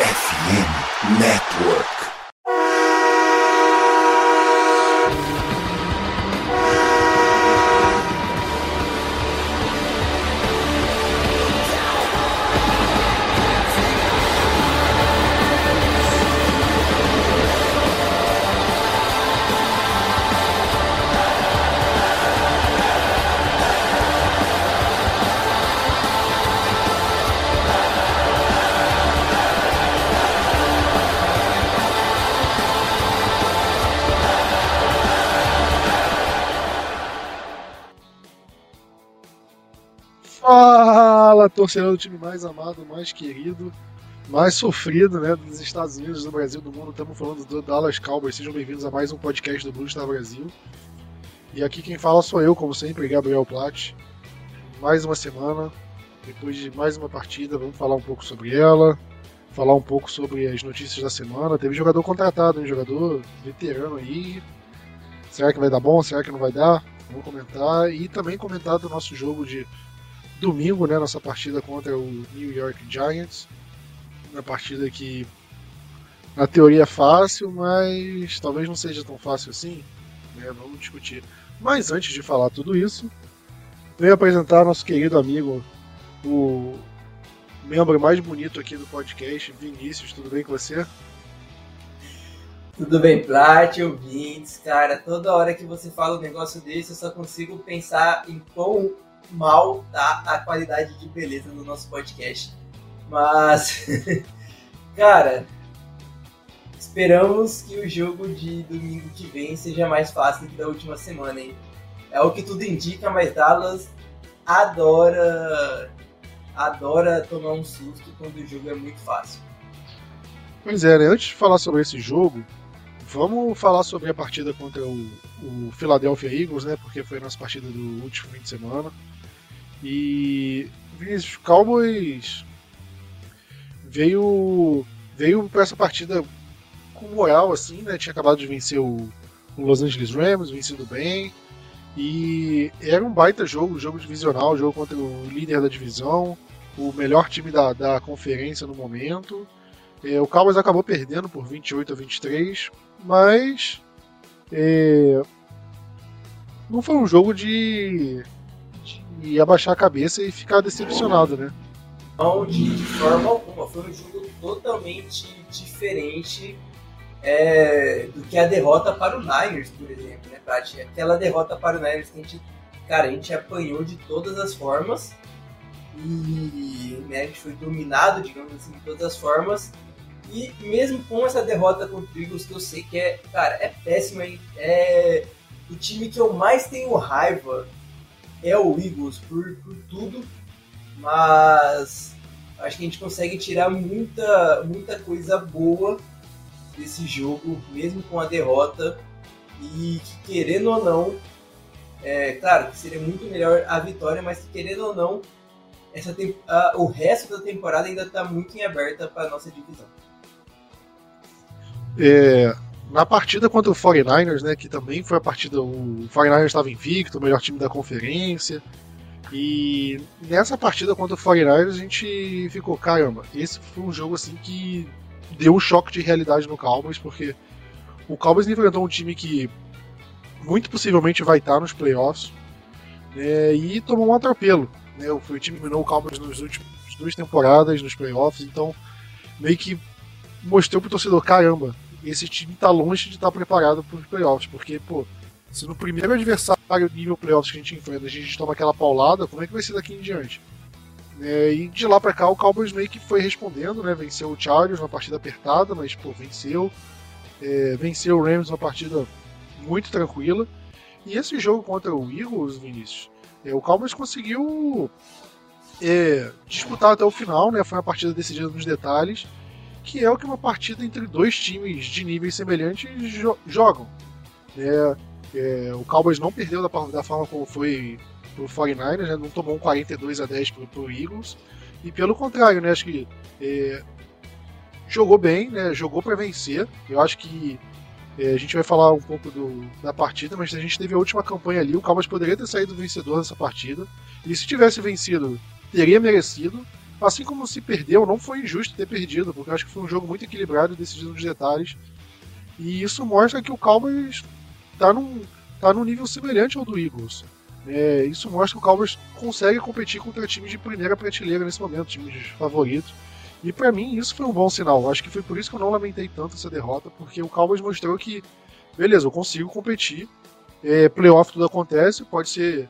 FM Network. Fala, torcedor do time mais amado, mais querido, mais sofrido, né, dos Estados Unidos, do Brasil, do mundo. Estamos falando do Dallas Cowboys. Sejam bem-vindos a mais um podcast do Blue Star Brasil. E aqui quem fala sou eu, como sempre, Gabriel Platt. Mais uma semana, depois de mais uma partida, vamos falar um pouco sobre ela, falar um pouco sobre as notícias da semana. Teve jogador contratado, um jogador veterano aí. Será que vai dar bom? Será que não vai dar? Vamos comentar. E também comentar do nosso jogo de domingo, né, nossa partida contra o New York Giants. Uma partida que na teoria é fácil, mas talvez não seja tão fácil assim. Né, vamos discutir. Mas antes de falar tudo isso, venho apresentar nosso querido amigo, o membro mais bonito aqui do podcast, Vinícius. Tudo bem com você? Tudo bem, Plat, ouvintes, cara, toda hora que você fala um negócio desse, eu só consigo pensar em quão mal tá a qualidade de beleza do nosso podcast. Mas, cara, esperamos que o jogo de domingo que vem seja mais fácil que da última semana, hein? É o que tudo indica, mas Dallas adora adora tomar um susto quando o jogo é muito fácil. Pois é, né? antes de falar sobre esse jogo, vamos falar sobre a partida contra o, o Philadelphia Eagles, né? Porque foi a nossa partida do último fim de semana. E os Cowboys veio veio para essa partida com moral assim, né? Tinha acabado de vencer o, o, Los Angeles Rams, vencido bem. E era um baita jogo, jogo divisional, jogo contra o líder da divisão, o melhor time da, da conferência no momento. É, o Cowboys acabou perdendo por 28 a 23, mas é, não foi um jogo de e abaixar a cabeça e ficar decepcionado, né? Não, de, de forma alguma. Foi um jogo totalmente diferente é, do que a derrota para o Niners, por exemplo, né, Tati? Aquela derrota para o Niners que a gente, cara, a gente apanhou de todas as formas e né, a gente foi dominado, digamos assim, de todas as formas. E mesmo com essa derrota contra o Eagles, que eu sei que é, cara, é péssima, é o time que eu mais tenho raiva é o Eagles por, por tudo, mas acho que a gente consegue tirar muita, muita coisa boa desse jogo, mesmo com a derrota, e que, querendo ou não, é, claro que seria muito melhor a vitória, mas que, querendo ou não, essa a, o resto da temporada ainda está muito em aberta para a nossa divisão. É, na partida contra o 49ers, né, que também foi a partida, o 49ers estava invicto, o melhor time da conferência. E nessa partida contra o 49ers a gente ficou, caramba, esse foi um jogo assim que deu um choque de realidade no Cowboys, porque o Cowboys enfrentou um time que muito possivelmente vai estar nos playoffs né, e tomou um atropelo. Né, foi o time que eliminou o Cowboys nas últimas duas temporadas nos playoffs, então meio que mostrou pro torcedor, caramba, esse time tá longe de estar preparado para os playoffs, porque, pô, se no primeiro adversário nível playoffs que a gente enfrenta a gente toma aquela paulada, como é que vai ser daqui em diante? É, e de lá para cá o Cowboys meio que foi respondendo, né? Venceu o Chargers uma partida apertada, mas pô, venceu. É, venceu o Rams uma partida muito tranquila. E esse jogo contra o Eagles, Vinícius, é, o Cowboys conseguiu é, disputar até o final, né? Foi uma partida decidida nos detalhes que é o que uma partida entre dois times de níveis semelhantes jo jogam. É, é, o Cowboys não perdeu da, da forma como foi pro 49ers, né, não tomou um 42 a 10 pro, pro Eagles, e pelo contrário, né, acho que é, jogou bem, né, jogou para vencer. Eu acho que é, a gente vai falar um pouco do, da partida, mas a gente teve a última campanha ali, o Cowboys poderia ter saído vencedor dessa partida, e se tivesse vencido, teria merecido, assim como se perdeu, não foi injusto ter perdido, porque eu acho que foi um jogo muito equilibrado, decidido nos detalhes. E isso mostra que o Cowboys está num, tá num nível semelhante ao do Eagles. É, isso mostra que o Cowboys consegue competir contra times de primeira prateleira nesse momento, times favoritos. E para mim isso foi um bom sinal. Acho que foi por isso que eu não lamentei tanto essa derrota, porque o Cowboys mostrou que, beleza, eu consigo competir. É, playoff tudo acontece, pode ser.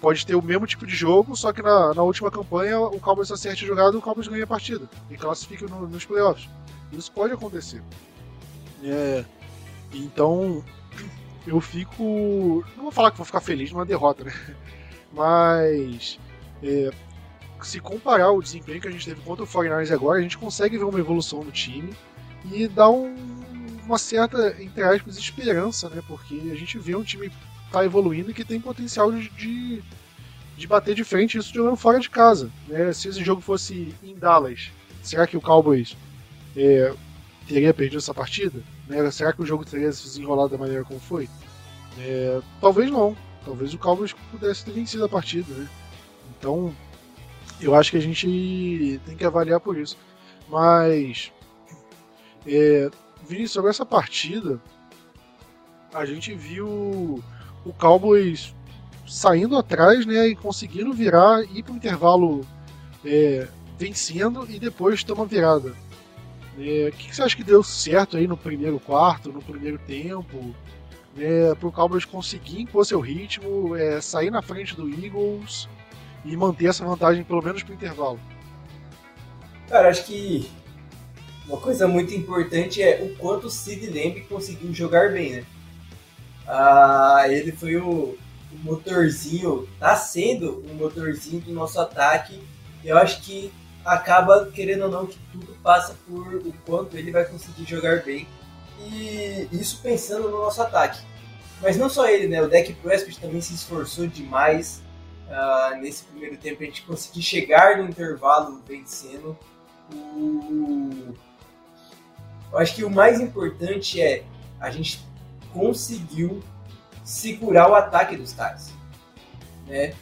Pode ter o mesmo tipo de jogo, só que na, na última campanha o Cowboys acerte a jogada e o Cowboys ganha a partida. E classifica no, nos playoffs. Isso pode acontecer. É, então, eu fico. Não vou falar que vou ficar feliz numa derrota, né? Mas. É, se comparar o desempenho que a gente teve contra o 49ers agora, a gente consegue ver uma evolução no time e dá um, uma certa, entre aspas, esperança, né? Porque a gente vê um time tá evoluindo e que tem potencial de, de, de bater de frente isso jogando fora de casa. Né? Se esse jogo fosse em Dallas, será que o Cowboys é, teria perdido essa partida? Né? Será que o jogo teria se desenrolado da maneira como foi? É, talvez não. Talvez o Cowboys pudesse ter vencido a partida. Né? Então, eu acho que a gente tem que avaliar por isso. Mas, é, Vinícius, sobre essa partida, a gente viu o Cowboys saindo atrás né, e conseguindo virar, ir para o intervalo é, vencendo e depois uma virada. É, o que, que, você acha que deu certo aí no primeiro quarto, no primeiro tempo, né, para o Cowboys conseguir impor seu ritmo, é, sair na frente do Eagles e manter essa vantagem pelo menos para o intervalo? Cara, acho que uma coisa muito importante é o quanto o Sid Lamb conseguiu jogar bem, né? Ah, ele foi o, o motorzinho, tá sendo o motorzinho do nosso ataque. Eu acho que acaba, querendo ou não, que tudo passa por o quanto ele vai conseguir jogar bem. E isso pensando no nosso ataque. Mas não só ele, né? O Deck Prescott também se esforçou demais uh, nesse primeiro tempo. A gente conseguir chegar no intervalo vencendo. O... Eu acho que o mais importante é a gente conseguiu segurar o ataque dos caras. Né?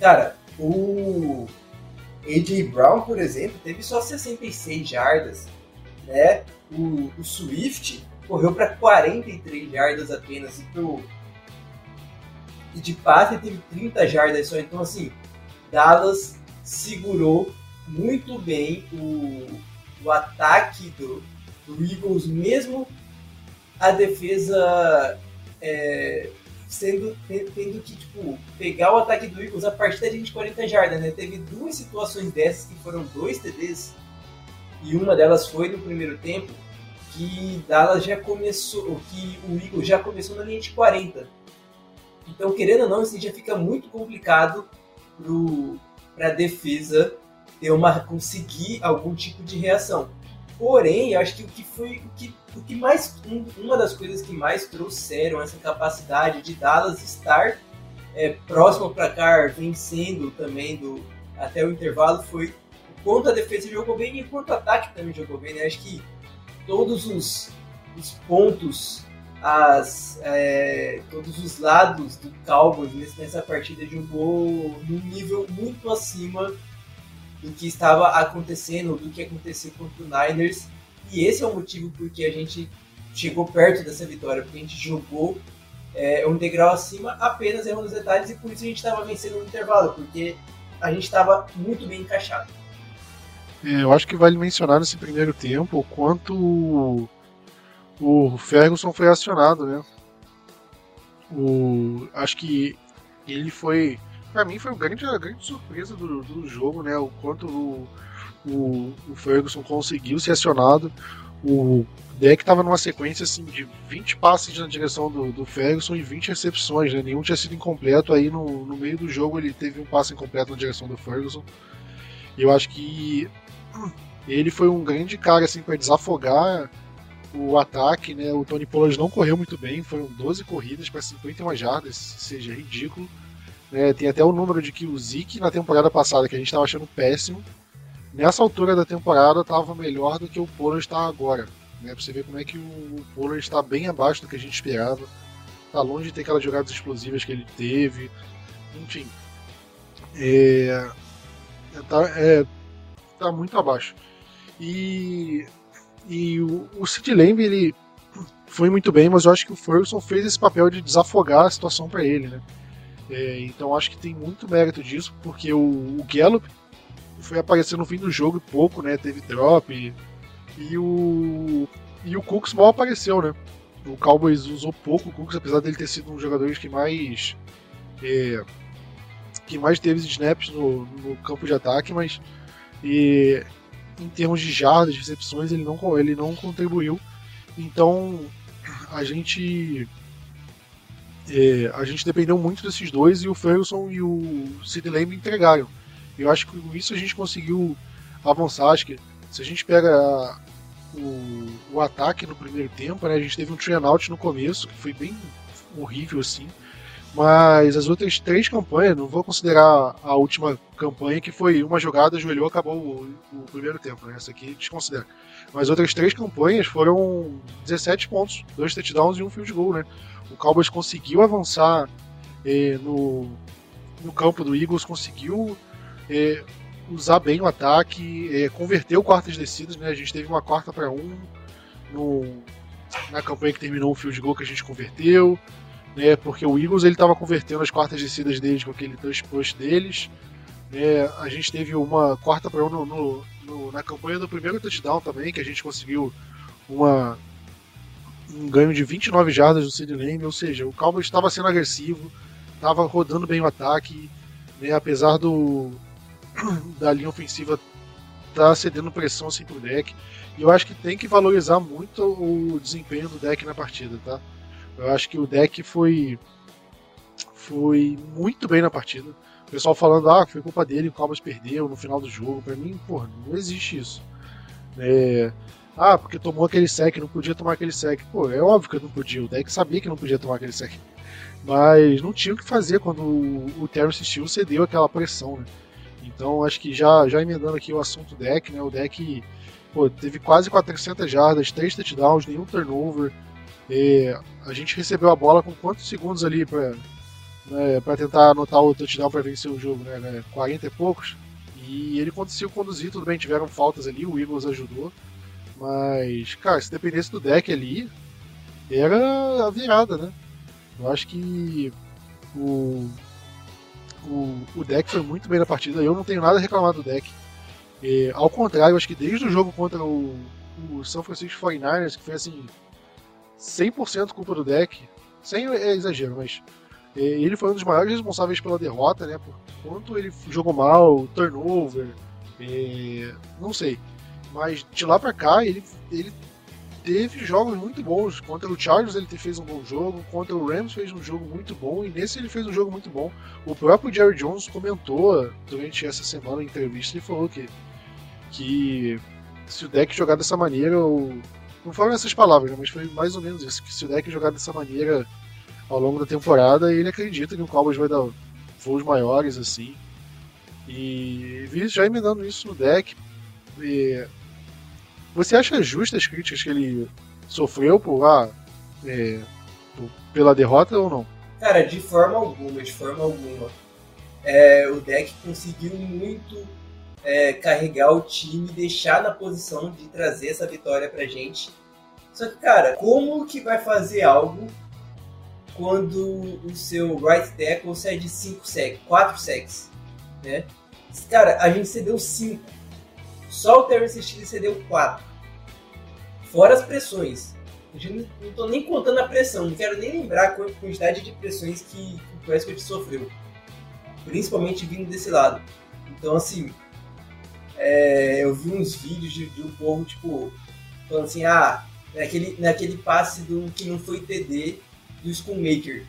Cara, o AJ Brown, por exemplo, teve só 66 jardas, né? O, o Swift correu para 43 jardas apenas e, pro, e de passe teve 30 jardas só. Então, assim, Dallas segurou muito bem o, o ataque do, do Eagles, mesmo a defesa é, sendo tendo que tipo pegar o ataque do Eagles a partir da linha de 40 jardas, né? Teve duas situações dessas que foram dois TDs e uma delas foi no primeiro tempo que Dallas já começou, que o Eagles já começou na linha de 40. Então, querendo ou não, assim, já fica muito complicado para a defesa ter uma conseguir algum tipo de reação. Porém, eu acho que o que foi o que, o que mais um, uma das coisas que mais trouxeram essa capacidade de Dallas estar é, próximo para cá, vencendo também do até o intervalo foi o quanto a defesa jogou bem e o quanto o ataque também jogou bem. Né? Acho que todos os, os pontos, as, é, todos os lados do Cowboys nessa partida jogou num nível muito acima do que estava acontecendo, do que aconteceu contra o Niners. E esse é o motivo porque a gente chegou perto dessa vitória, porque a gente jogou é, um degrau acima, apenas errando os detalhes, e por isso a gente estava vencendo no intervalo, porque a gente estava muito bem encaixado. É, eu acho que vale mencionar nesse primeiro tempo o quanto o Ferguson foi acionado, né? O, acho que ele foi para mim foi uma grande, a grande surpresa do, do jogo, né? O quanto o, o, o Ferguson conseguiu ser acionado. O deck estava numa sequência assim, de 20 passes na direção do, do Ferguson e 20 recepções, né? Nenhum tinha sido incompleto. Aí no, no meio do jogo ele teve um passe incompleto na direção do Ferguson. E eu acho que ele foi um grande cara assim, para desafogar o ataque, né? O Tony Pollard não correu muito bem, foram 12 corridas para 51 jardas, seja ridículo. Né? Tem até o número de que o Zeke na temporada passada, que a gente estava achando péssimo, nessa altura da temporada estava melhor do que o Pollard está agora. Né? Você ver como é que o Pollard está bem abaixo do que a gente esperava. Está longe de ter aquelas jogadas explosivas que ele teve. Enfim. É, tá, é, está muito abaixo. E, e o, o Sid Lamb, ele foi muito bem, mas eu acho que o Ferguson fez esse papel de desafogar a situação para ele, né? É, então acho que tem muito mérito disso, porque o, o Gallup foi aparecer no fim do jogo pouco, né? Teve drop e, e o e o Cooks mal apareceu, né? O Cowboys usou pouco o Cooks, apesar dele ter sido um dos jogadores que mais é, que mais teve snaps no, no campo de ataque, mas e, em termos de jardas, recepções, ele não, ele não contribuiu. Então a gente é, a gente dependeu muito desses dois e o Ferguson e o Sid Lamb entregaram. Eu acho que com isso a gente conseguiu avançar. Acho que se a gente pega o, o ataque no primeiro tempo, né, a gente teve um train out no começo que foi bem horrível assim. Mas as outras três campanhas, não vou considerar a última campanha, que foi uma jogada, ajoelhou, acabou o, o primeiro tempo, né? Essa aqui desconsidera. Mas outras três campanhas foram 17 pontos, dois touchdowns e um field goal, né? O Cowboys conseguiu avançar eh, no, no campo do Eagles, conseguiu eh, usar bem o ataque, eh, converteu quartas descidas, né? A gente teve uma quarta para um no, na campanha que terminou o field goal que a gente converteu né? Porque o Eagles ele estava convertendo as quartas descidas deles com aquele touch push deles. Né? A gente teve uma quarta para um no, no, no, na campanha do primeiro touchdown também, que a gente conseguiu uma, um ganho de 29 jardas do Sid Lamb, ou seja, o Cowboys estava sendo agressivo, estava rodando bem o ataque, né? apesar do da linha ofensiva tá cedendo pressão assim pro deck. E eu acho que tem que valorizar muito o desempenho do deck na partida, tá? Eu acho que o deck foi foi muito bem na partida. O pessoal falando, ah, foi culpa dele, o Cowboys perdeu no final do jogo. Pra mim, porra, não existe isso. É... Ah, porque tomou aquele sec, não podia tomar aquele sec. Pô, é óbvio que não podia. O deck sabia que não podia tomar aquele sec. Mas não tinha o que fazer quando o, Terrence Steele cedeu aquela pressão, né? Então acho que já, já emendando aqui o assunto deck, né? O deck pô, teve quase 400 jardas, 3 touchdowns, nenhum turnover. E a gente recebeu a bola com quantos segundos ali para né, para tentar anotar o touchdown para vencer o jogo, né, 40 né, e poucos. E ele conseguiu conduzir, tudo bem, tiveram faltas ali, o Eagles ajudou. Mas, cara, se dependesse do deck ali, era a virada, né? Eu acho que o, o, o deck foi muito bem na partida. Eu não tenho nada a reclamar do deck. E, ao contrário, acho que desde o jogo contra o, o São Francisco 49ers, que foi assim, 100% culpa do deck. Sem é exagero, mas é, ele foi um dos maiores responsáveis pela derrota, né? Por quanto ele jogou mal, turnover, é, não sei. Mas de lá para cá ele, ele teve jogos muito bons. Contra o Chargers ele fez um bom jogo, contra o Rams fez um jogo muito bom e nesse ele fez um jogo muito bom. O próprio Jerry Jones comentou durante essa semana em entrevista, ele falou que que se o deck jogar dessa maneira, o, não foram essas palavras, né, mas foi mais ou menos isso. Que se o deck jogar dessa maneira ao longo da temporada, ele acredita que o Cowboys vai dar voos maiores assim. E já emendando isso no deck. E... Você acha justas as críticas que ele sofreu por, ah, é, por, pela derrota ou não? Cara, de forma alguma, de forma alguma. É, o deck conseguiu muito é, carregar o time, deixar na posição de trazer essa vitória pra gente. Só que, cara, como que vai fazer algo quando o seu right tackle cede 5 sacks, 4 sacks, né? Cara, a gente cedeu 5. Só o Terrence Steele cedeu 4. Fora as pressões. Eu não tô nem contando a pressão, não quero nem lembrar a quantidade de pressões que, o Prescott sofreu. Principalmente vindo desse lado. Então, assim, é, eu vi uns vídeos de, de, um povo, tipo, falando assim, ah, naquele, naquele passe do que não foi TD do Schoolmaker,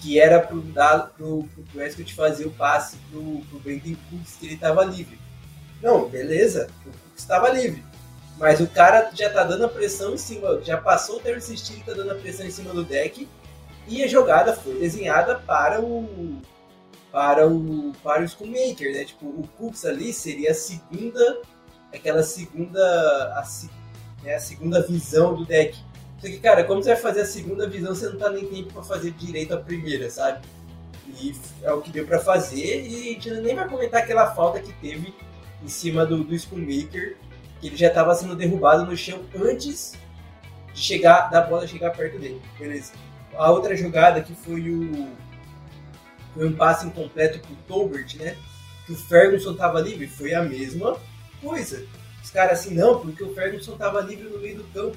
que era pro, dar, pro, pro Prescott fazer o passe pro, pro Brandon Cooks, que ele tava livre. Não, beleza, estava livre. Mas o cara já tá dando a pressão em cima, já passou o Terrence Steele, tá dando a pressão em cima do deck, e a jogada foi desenhada para o para o para o Schoolmaker, né? Tipo, o Cooks ali seria a segunda, aquela segunda, a, né, a segunda visão do deck. Só que, cara, como você vai fazer a segunda visão, você não tá nem tempo para fazer direito a primeira, sabe? E é o que deu para fazer e a gente nem vai comentar aquela falta que teve em cima do, do Schoonmaker, que ele já estava sendo derrubado no chão antes de chegar da bola chegar perto dele. Beleza. A outra jogada que foi o foi um passe incompleto pro Tolbert, né? Que o Ferguson estava livre, foi a mesma coisa. Os caras assim, não, porque o Ferguson estava livre no meio do campo.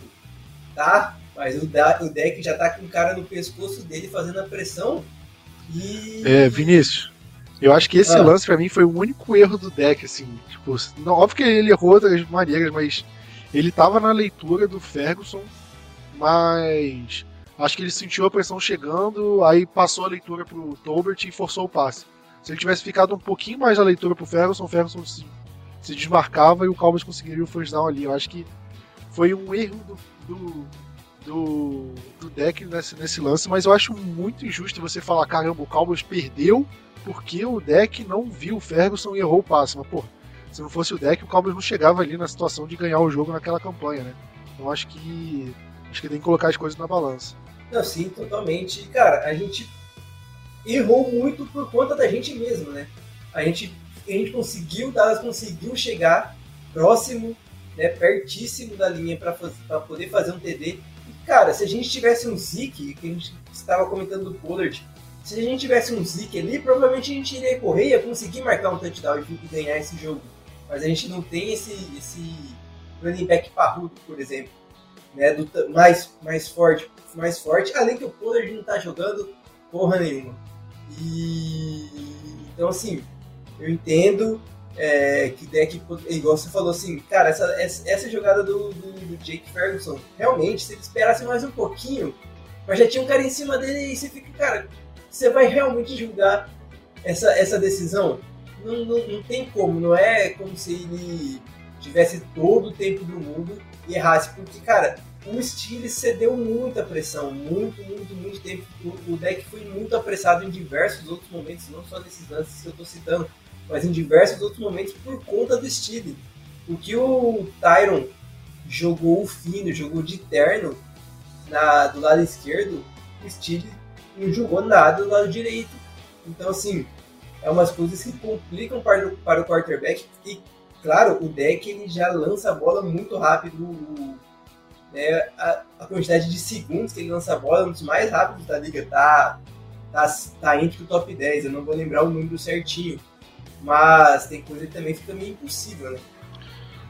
Tá, mas o, da, o deck já tá com o cara no pescoço dele fazendo a pressão e. É, Vinícius. Eu acho que esse ah. lance para mim foi o único erro do deck, assim. Tipo, não, óbvio que ele errou outras maneiras, mas ele tava na leitura do Ferguson, mas acho que ele sentiu a pressão chegando, aí passou a leitura pro Tolbert e forçou o passe. Se ele tivesse ficado um pouquinho mais na leitura pro Ferguson, o Ferguson se, se desmarcava e o Cowboys conseguiria o first down ali. Eu acho que foi um erro do, do do, do deck nesse, nesse lance, mas eu acho muito injusto você falar, caramba, o Cowboys perdeu porque o deck não viu o Ferguson e errou o passe. Mas, pô, se não fosse o deck, o Cowboys não chegava ali na situação de ganhar o jogo naquela campanha, né? Então acho que acho que tem que colocar as coisas na balança. Não, sim, totalmente. Cara, a gente errou muito por conta da gente mesmo, né? A gente, a gente conseguiu, Dallas conseguiu chegar próximo, né, pertíssimo da linha para poder fazer um TD Cara, se a gente tivesse um Zeke, que a gente estava comentando do Pollard, se a gente tivesse um Zeke ali, provavelmente a gente iria correr ia conseguir marcar um touchdown e ganhar esse jogo. Mas a gente não tem esse, esse running back parrudo, por exemplo, né, do, mais, mais forte, mais forte, além que o Pollard não tá jogando porra nenhuma. E então assim, eu entendo é, que deck, igual você falou assim, cara, essa, essa jogada do, do, do, Jake Ferguson, realmente, se ele esperasse mais um pouquinho, mas já tinha um cara em cima dele e você fica, cara, você vai realmente julgar essa, essa decisão? Não, não, não tem como, não é como se ele tivesse todo o tempo do mundo e errasse, porque, cara, o Steelers cedeu muita pressão, muito, muito, muito tempo. O, o deck foi muito apressado em diversos outros momentos, não só nesses lances que eu tô citando mas em diversos outros momentos por conta do Steele. O que o Tyron jogou fino, jogou de terno na, do lado esquerdo, o Steele não jogou nada do lado direito. Então, assim, é umas coisas que complicam para o, para o quarterback. E, claro, o deck ele já lança a bola muito rápido. Né, a, a, quantidade de segundos que ele lança a bola é um dos mais rápidos da liga. Tá, tá, tá entre o top 10, eu não vou lembrar o número certinho. Mas tem coisa que também fica meio impossível, né?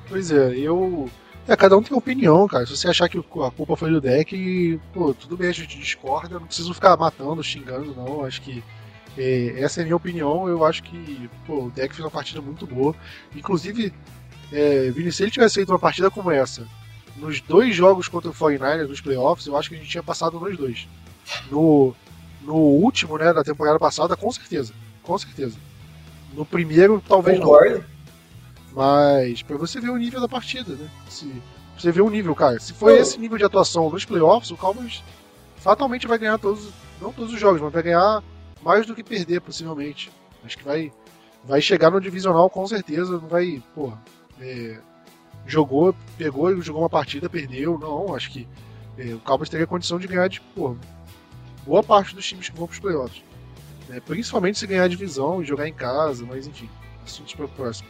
Pois é, eu. É, cada um tem opinião, cara. Se você achar que a culpa foi do deck, pô, tudo bem, a gente discorda, não preciso ficar matando, xingando, não. Acho que é, essa é a minha opinião. Eu acho que pô, o deck fez uma partida muito boa. Inclusive, é, se ele tivesse feito uma partida como essa, nos dois jogos contra o 49ers nos playoffs, eu acho que a gente tinha passado nos dois. No, no último, né, da temporada passada, com certeza. Com certeza. No primeiro, talvez Concordo. não. Mas para você ver o nível da partida, né? Se você ver o nível, cara. Se for esse nível de atuação nos playoffs, o Cowboys fatalmente vai ganhar todos, não todos os jogos, mas vai ganhar mais do que perder, possivelmente. Acho que vai, vai chegar no divisional com certeza, não vai, porra, é, jogou, pegou, e jogou uma partida, perdeu, não, acho que é, o Cowboys teria condição de ganhar de, porra, boa parte dos times que vão para os playoffs. Né? Principalmente se ganhar a divisão e jogar em casa, mas enfim, assuntos para o próximo.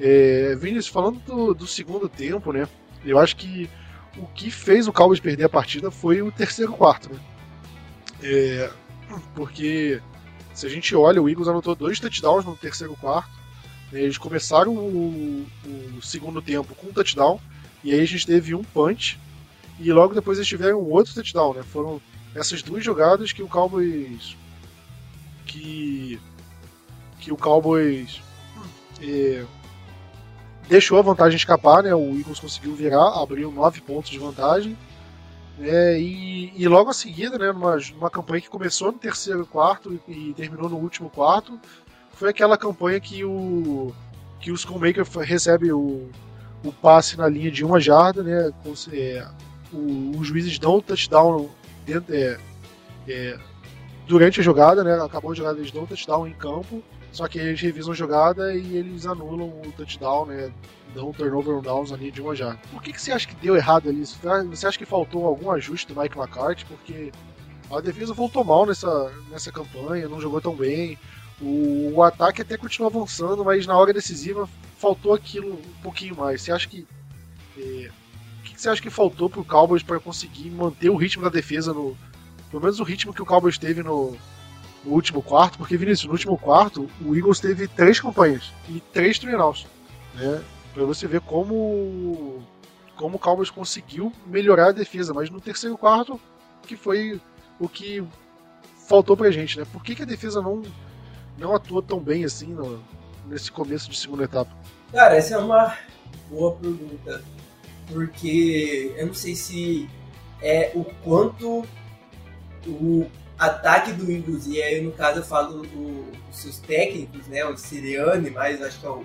É, Vinícius, falando do, do, segundo tempo, né? Eu acho que o que fez o Cowboys perder a partida foi o terceiro quarto, né? É, porque se a gente olha, o Eagles anotou dois touchdowns no terceiro quarto. Né? Eles começaram o, o, segundo tempo com um touchdown, e aí a gente teve um punch, e logo depois eles tiveram outro touchdown, né? Foram essas duas jogadas que o Cowboys que, que o Cowboys é, deixou a vantagem escapar, né? O Eagles conseguiu virar, abriu nove pontos de vantagem. Né? E, e, logo a seguida, né, numa, numa campanha que começou no terceiro quarto e, e, terminou no último quarto, foi aquela campanha que o que o Schoolmaker recebe o, o passe na linha de uma jarda, né? É, o, os juízes dão o touchdown dentro, é, é, durante a jogada, né? Acabou a jogada, eles dão um touchdown em campo, só que eles revisam a jogada e eles anulam o touchdown, né? Dão um turnover on downs ali de uma jarda. Por que, que você acha que deu errado ali? Você acha que faltou algum ajuste do Mike McCarthy? Porque a defesa voltou mal nessa, nessa campanha, não jogou tão bem. O, o ataque até continua avançando, mas na hora decisiva faltou aquilo um pouquinho mais. Você acha que. É, o que você acha que faltou pro Cowboys para conseguir manter o ritmo da defesa no. Pelo menos o ritmo que o Cowboys teve no, no último quarto, porque Vinícius, no último quarto, o Eagles teve três campanhas e três turnovers, né? Para você ver como como o Cowboys conseguiu melhorar a defesa, mas no terceiro quarto que foi o que faltou pra gente, né? Por que, que a defesa não não atua tão bem assim no, nesse começo de segunda etapa? Cara, essa é uma boa pergunta, porque eu não sei se é o quanto o ataque do Eagles, e aí no caso eu falo dos seus técnicos, né, o Siriane, mas acho que é o,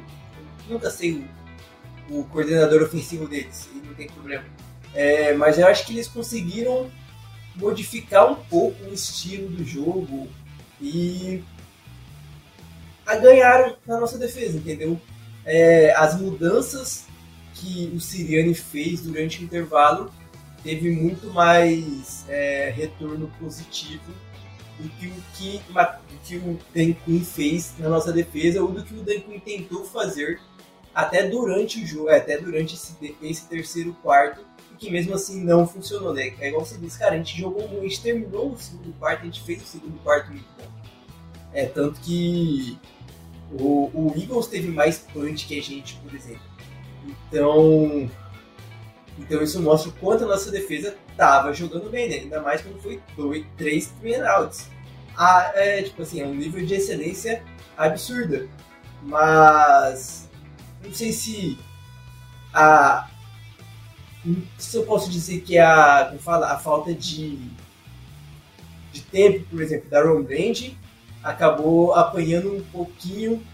nunca sei o, o, coordenador ofensivo deles, e não tem problema. É, mas eu acho que eles conseguiram modificar um pouco o estilo do jogo e a ganharam na nossa defesa, entendeu? É, as mudanças que o Siriane fez durante o intervalo teve muito mais é, retorno positivo do que o que, do que o Dan Quinn fez na nossa defesa ou do que o Dan Quinn tentou fazer até durante o jogo, é, até durante esse, esse terceiro quarto, e que mesmo assim não funcionou, né? É igual você disse, cara, a gente jogou muito, a gente terminou o segundo quarto, a gente fez o segundo quarto muito bom. É, tanto que o, o Eagles teve mais punch que a gente, por exemplo. Então, então isso mostra o quanto a nossa defesa estava jogando bem, né? Ainda mais quando foi dois, três outs. Ah, é, tipo assim, é um nível de excelência absurda. Mas não sei se a se eu posso dizer que a, como fala, a falta de, de tempo, por exemplo, da Ron Brand acabou apanhando um pouquinho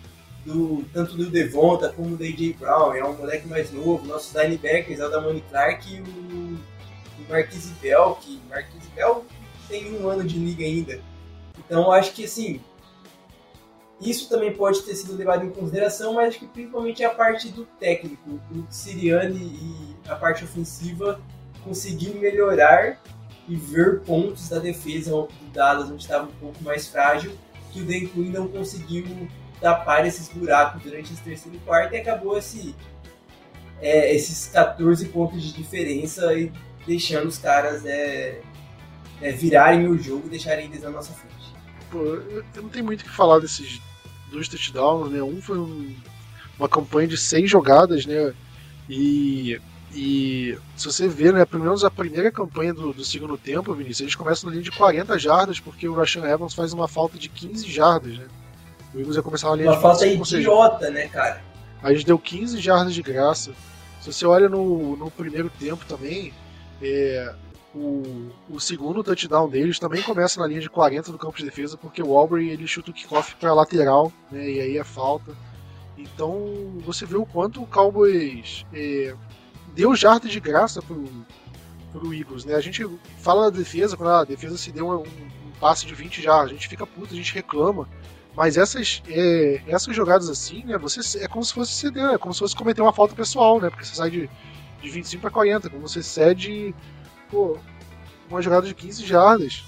do, tanto do Devonta como do AJ Brown. É um moleque mais novo. Nossos linebackers é o da Moni Clark e o Marquise Bell, que Marquise Bell tem um ano de liga ainda. Então acho que assim, isso também pode ter sido levado em consideração, mas acho que principalmente a parte do técnico. O Siriane e a parte ofensiva conseguiu melhorar e ver pontos da defesa do Dallas onde estava um pouco mais frágil que o Dan Quinn não conseguiu tapar esses buracos durante esse terceiro quarto e acabou esse, é, esses 14 pontos de diferença e deixando os caras é, é, virarem o jogo e deixarem eles na nossa frente. Pô, eu não tenho muito o que falar desses dois touchdowns, né? Um foi um, uma campanha de seis jogadas, né? E e se você ver, né, pelo menos a primeira campanha do, do segundo tempo, Vinícius, eles começam na linha de 40 jardas, porque o Rashan Evans faz uma falta de 15 jardas, né? O Eagles ia começar na linha uma de Uma falta idiota, né, cara? A gente deu 15 jardas de graça. Se você olha no, no primeiro tempo também, é, o, o segundo touchdown deles também começa na linha de 40 do campo de defesa, porque o Aubrey ele chuta o kickoff para lateral, né, e aí é falta. Então você vê o quanto o Cowboys é, deu jarda de graça pro, pro Eagles, né? A gente fala da defesa, quando a defesa se deu um, um passe de 20 jardas, a gente fica puto, a gente reclama. Mas essas, é, essas jogadas assim, né? Você, é como se fosse ceder, é como se fosse cometer uma falta pessoal, né? Porque você sai de, de 25 para 40, como você cede pô, uma jogada de 15 jardas.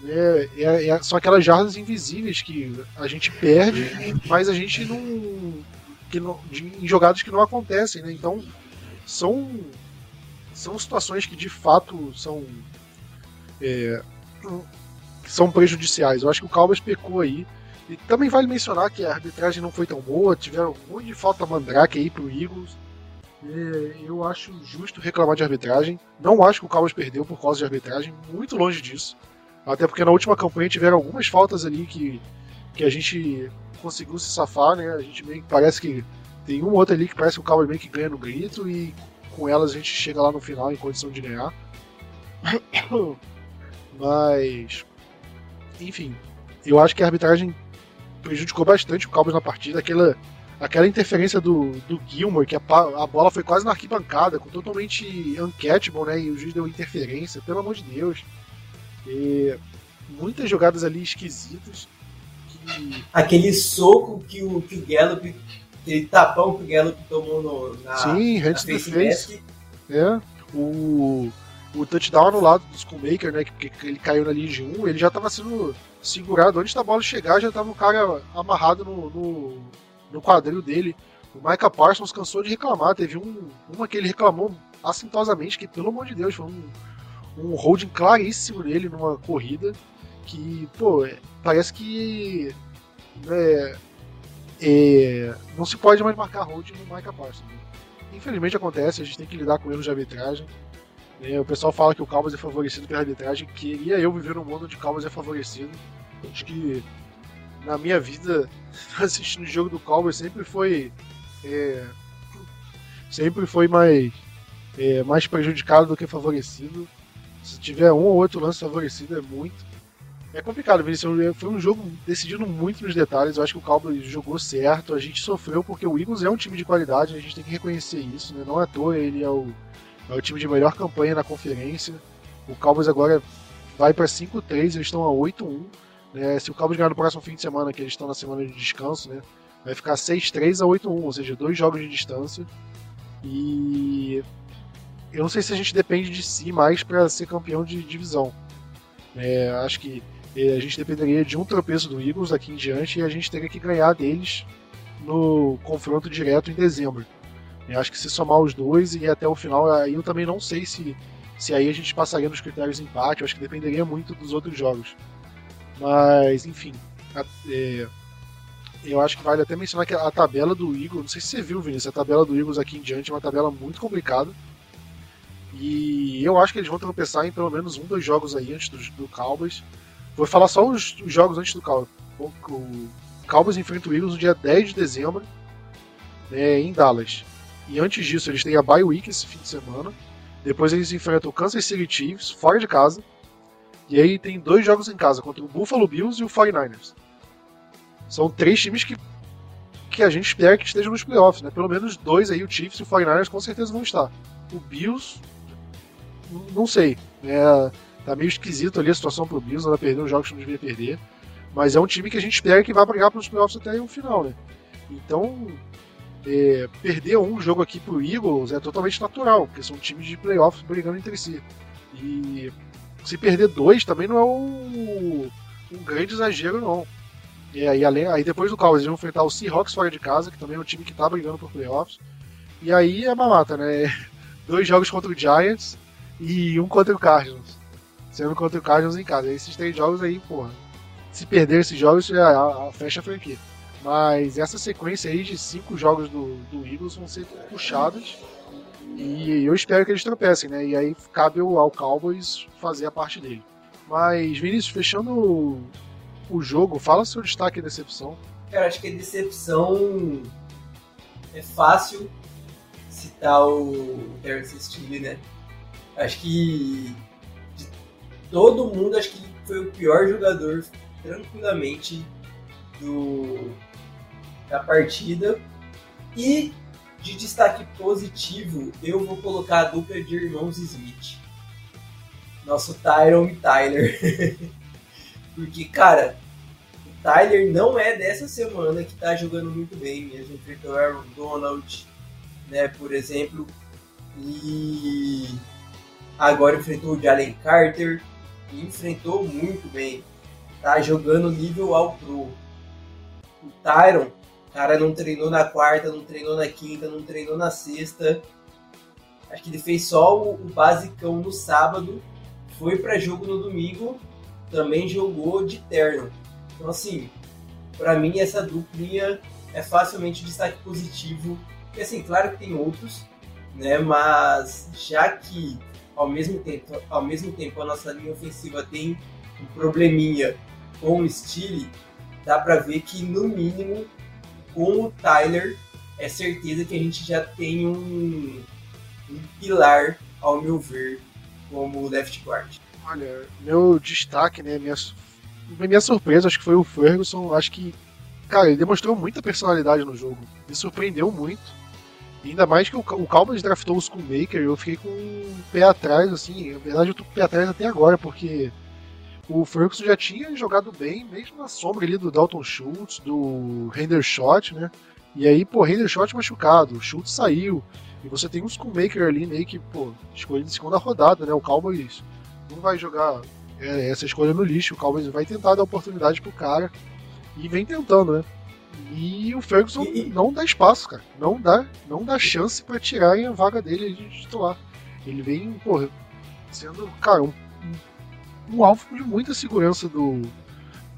Né? É, é, são aquelas jardas invisíveis que a gente perde, mas a gente não. Que não de, em jogadas que não acontecem, né? Então, são, são situações que de fato são, é, são prejudiciais. Eu acho que o Cowboys pecou aí. E também vale mencionar que a arbitragem não foi tão boa, tiveram um monte de falta mandrake aí pro Eagles. Eu acho justo reclamar de arbitragem. Não acho que o Cowboys perdeu por causa de arbitragem, muito longe disso. Até porque na última campanha tiveram algumas faltas ali que, que a gente conseguiu se safar, né? A gente meio que parece que tem um outro ali que parece que o Cowboy meio que ganha no grito e com elas a gente chega lá no final em condição de ganhar. Mas, enfim, eu acho que a arbitragem prejudicou bastante o Cowboys na partida. Aquela, aquela interferência do, do Gilmore, que a, a bola foi quase na arquibancada, com totalmente uncatchable, né? E o juiz deu interferência, pelo amor de Deus. E muitas jogadas ali esquisitas. Que... Aquele soco que o, que o Gallup aquele tapão que o Gallup tomou no, na, Sim, antes do face. É. O, o touchdown anulado do Schoolmaker, né? Que, que ele caiu na linha de 1, ele já estava sendo segurado antes da bola chegar, já estava o cara amarrado no, no, no, quadril dele. O Micah Parsons cansou de reclamar, teve um, uma que ele reclamou assintosamente, que pelo amor de Deus, foi um, um holding claríssimo dele numa corrida, que, pô, é, parece que é, é, não se pode mais marcar holding no Micah Parsons. Né? Infelizmente acontece, a gente tem que lidar com erros de arbitragem. É, o pessoal fala que o Cowboys é favorecido pela arbitragem. Queria eu viver num mundo onde o Cowboys é favorecido. Acho que na minha vida assistindo o jogo do Cowboys sempre foi é, sempre foi mais é, mais prejudicado do que favorecido. Se tiver um ou outro lance favorecido é muito. É complicado, Vinícius. Foi um jogo decidido muito nos detalhes. Eu acho que o Cowboys jogou certo. A gente sofreu porque o Eagles é um time de qualidade. A gente tem que reconhecer isso. Né? Não é à toa ele é o é o time de melhor campanha na conferência. O Cowboys agora vai para 5-3, eles estão a 8-1. Né? Se o Cowboys ganhar no próximo fim de semana, que eles estão na semana de descanso, né? vai ficar 6-3 a 8-1, ou seja, dois jogos de distância. E eu não sei se a gente depende de si mais para ser campeão de divisão. É, acho que é, a gente dependeria de um tropeço do Eagles daqui em diante e a gente teria que ganhar deles no confronto direto em dezembro. Eu acho que se somar os dois e até o final, aí eu também não sei se, se aí a gente passaria nos critérios de empate, eu acho que dependeria muito dos outros jogos. Mas, enfim, a, é, eu acho que vale até mencionar que a tabela do Eagles, não sei se você viu, Vinícius, a tabela do Eagles aqui em diante é uma tabela muito complicada. E eu acho que eles vão tropeçar em pelo menos um, dois jogos aí antes do, do Cowboys. Vou falar só os, os jogos antes do Cowboys. O Cowboys enfrenta o Eagles no dia 10 de dezembro, né, em Dallas. E antes disso, eles têm a bye week esse fim de semana. Depois eles enfrentam o Kansas City Chiefs fora de casa. E aí tem dois jogos em casa contra o Buffalo Bills e o 49ers. São três times que, que a gente espera que estejam nos playoffs, né? Pelo menos dois aí, o Chiefs e o 49ers com certeza vão estar. O Bills, não sei. É, tá meio esquisito ali a situação pro Bills, ela perdeu os jogos que não devia perder. Mas é um time que a gente espera que vá brigar pelos playoffs até o final, né? Então, é, perder um jogo aqui pro Eagles é totalmente natural, porque são times de playoffs brigando entre si. E se perder dois também não é um, um grande exagero, não. E aí, além, aí depois do Cowboys eles vão enfrentar o Seahawks fora de casa, que também é um time que tá brigando por playoffs. E aí é mamata, né? Dois jogos contra o Giants e um contra o Cardinals. Sendo contra o Cardinals em casa. E esses três jogos aí, porra. Se perder esses jogos, já fecha a franquia. Mas essa sequência aí de cinco jogos do, do Eagles vão ser puxados. E eu espero que eles tropecem, né? E aí cabe ao Cowboys fazer a parte dele. Mas, Vinícius, fechando o, jogo, fala seu destaque e decepção. Cara, acho que a decepção é fácil citar o Terrence Steele, né? Acho que de todo mundo, acho que foi o pior jogador tranquilamente do, da partida. E de destaque positivo, eu vou colocar a dupla de irmãos Smith. Nosso Tyron e Tyler. Porque, cara, o Tyler não é dessa semana que tá jogando muito bem mesmo. Enfrentou o Aaron Donald, né, por exemplo. E agora enfrentou o Jalen Carter. E enfrentou muito bem. Tá jogando nível ao pro. O Tyron o cara não treinou na quarta, não treinou na quinta, não treinou na sexta. Acho que ele fez só o, o basicão no sábado, foi para jogo no domingo, também jogou de terno. Então, assim, para mim essa duplinha é facilmente destaque positivo. E assim, claro que tem outros, né? Mas já que ao mesmo tempo, ao mesmo tempo a nossa linha ofensiva tem um probleminha com o Steele, dá para ver que no mínimo com o Tyler, é certeza que a gente já tem um, um pilar, ao meu ver, como left guard. Olha, meu destaque, né, minha, minha surpresa, acho que foi o Ferguson. Acho que, cara, ele demonstrou muita personalidade no jogo. Me surpreendeu muito. ainda mais que o, o Cowboys draftou o Schoolmaker, eu fiquei com um pé atrás, assim. Na verdade, eu tô com o pé atrás até agora, porque o Ferguson já tinha jogado bem, mesmo na sombra ali do Dalton Schultz, do Hendershot, né? E aí, pô, Shot machucado, o Schultz saiu. E você tem um Schoolmaker ali meio que, pô, escolha de segunda rodada, né? O Cowboys não vai jogar é, essa escolha no lixo. O Cowboys vai tentar dar oportunidade pro cara. E vem tentando, né? E o Ferguson e... não dá espaço, cara. Não dá, não dá chance para tirarem a vaga dele de titular. Ele vem, porra, sendo, cara, um, um alvo de muita segurança do,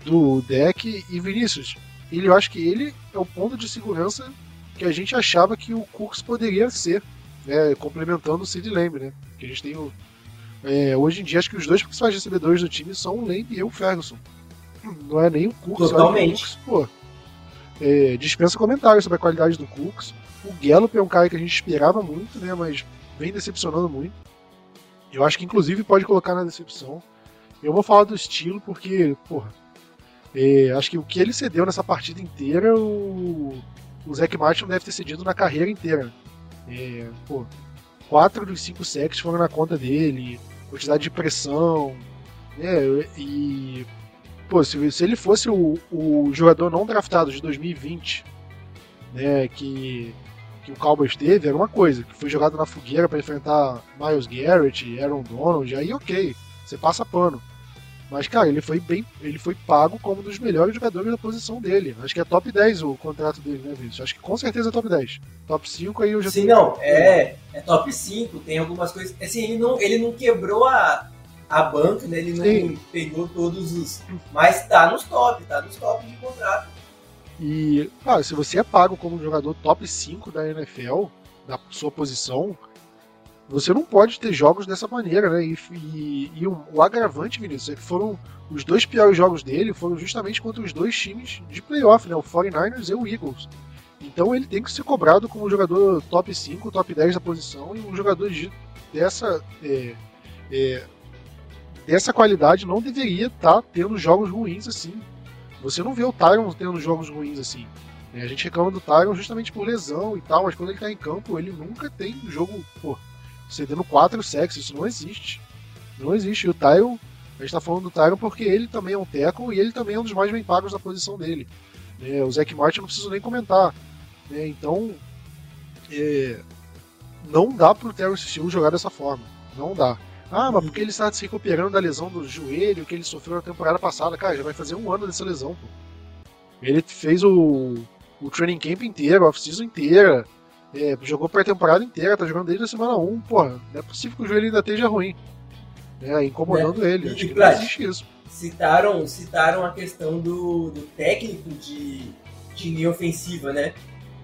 do deck. E Vinícius, ele, eu acho que ele é o ponto de segurança que a gente achava que o Cooks poderia ser, né, complementando o Sid Lamb, né? Que a gente tem o, é, hoje em dia acho que os dois principais recebedores do time são o Lamb e o Ferguson. Não é nem o Cooks. Totalmente. O Cooks, pô, é, dispensa comentários sobre a qualidade do Cooks. O Gallup é um cara que a gente esperava muito, né? Mas vem decepcionando muito. Eu acho que inclusive pode colocar na decepção. Eu vou falar do estilo porque, porra, é, acho que o que ele cedeu nessa partida inteira, o, o Zac Martin deve ter cedido na carreira inteira. É, pô, quatro dos cinco sacks foram na conta dele, quantidade de pressão, né? E pô, se, se ele fosse o, o jogador não draftado de 2020, né, que que o Cowboys teve era uma coisa, que foi jogado na fogueira para enfrentar Miles Garrett, Aaron Donald, aí ok, você passa pano. Mas, cara, ele foi bem. Ele foi pago como um dos melhores jogadores da posição dele. Acho que é top 10 o contrato dele, né, Vinícius? Acho que com certeza é top 10. Top 5 aí eu já Sim, não, é, é top 5, tem algumas coisas. Assim, ele não, ele não quebrou a, a banca, né? Ele não Sim. pegou todos os. Mas tá nos top, tá nos top de contrato. E, cara, se você é pago como um jogador top 5 da NFL, da sua posição, você não pode ter jogos dessa maneira, né? E, e, e o, o, agravante, Vinícius, é que foram os dois piores jogos dele foram justamente contra os dois times de playoff, né? O 49ers e o Eagles. Então ele tem que ser cobrado como um jogador top 5, top 10 da posição e um jogador de, dessa, é, é, dessa qualidade não deveria estar tá tendo jogos ruins assim. Você não vê o Tyron tendo jogos ruins assim. Né? A gente reclama do Tyron justamente por lesão e tal, mas quando ele está em campo, ele nunca tem jogo. Pô, cedendo quatro sacks, isso não existe. Não existe. E o Tyron, a gente tá falando do Tyron porque ele também é um tackle e ele também é um dos mais bem pagos da posição dele. É, o Zac Martin não preciso nem comentar. É, então, é, não dá pro Terrence Steele jogar dessa forma. Não dá. Ah, mas porque ele está se recuperando da lesão do joelho que ele sofreu na temporada passada. Cara, já vai fazer um ano dessa lesão, pô. Ele fez o, o training camp inteiro, a off-season inteira. É, jogou pré-temporada inteira, tá jogando desde a semana 1, porra. Não é possível que o joelho ainda esteja ruim. Né, incomodando é, ele. E, Acho que não existe isso. Citaram, citaram a questão do, do técnico de, de linha ofensiva, né?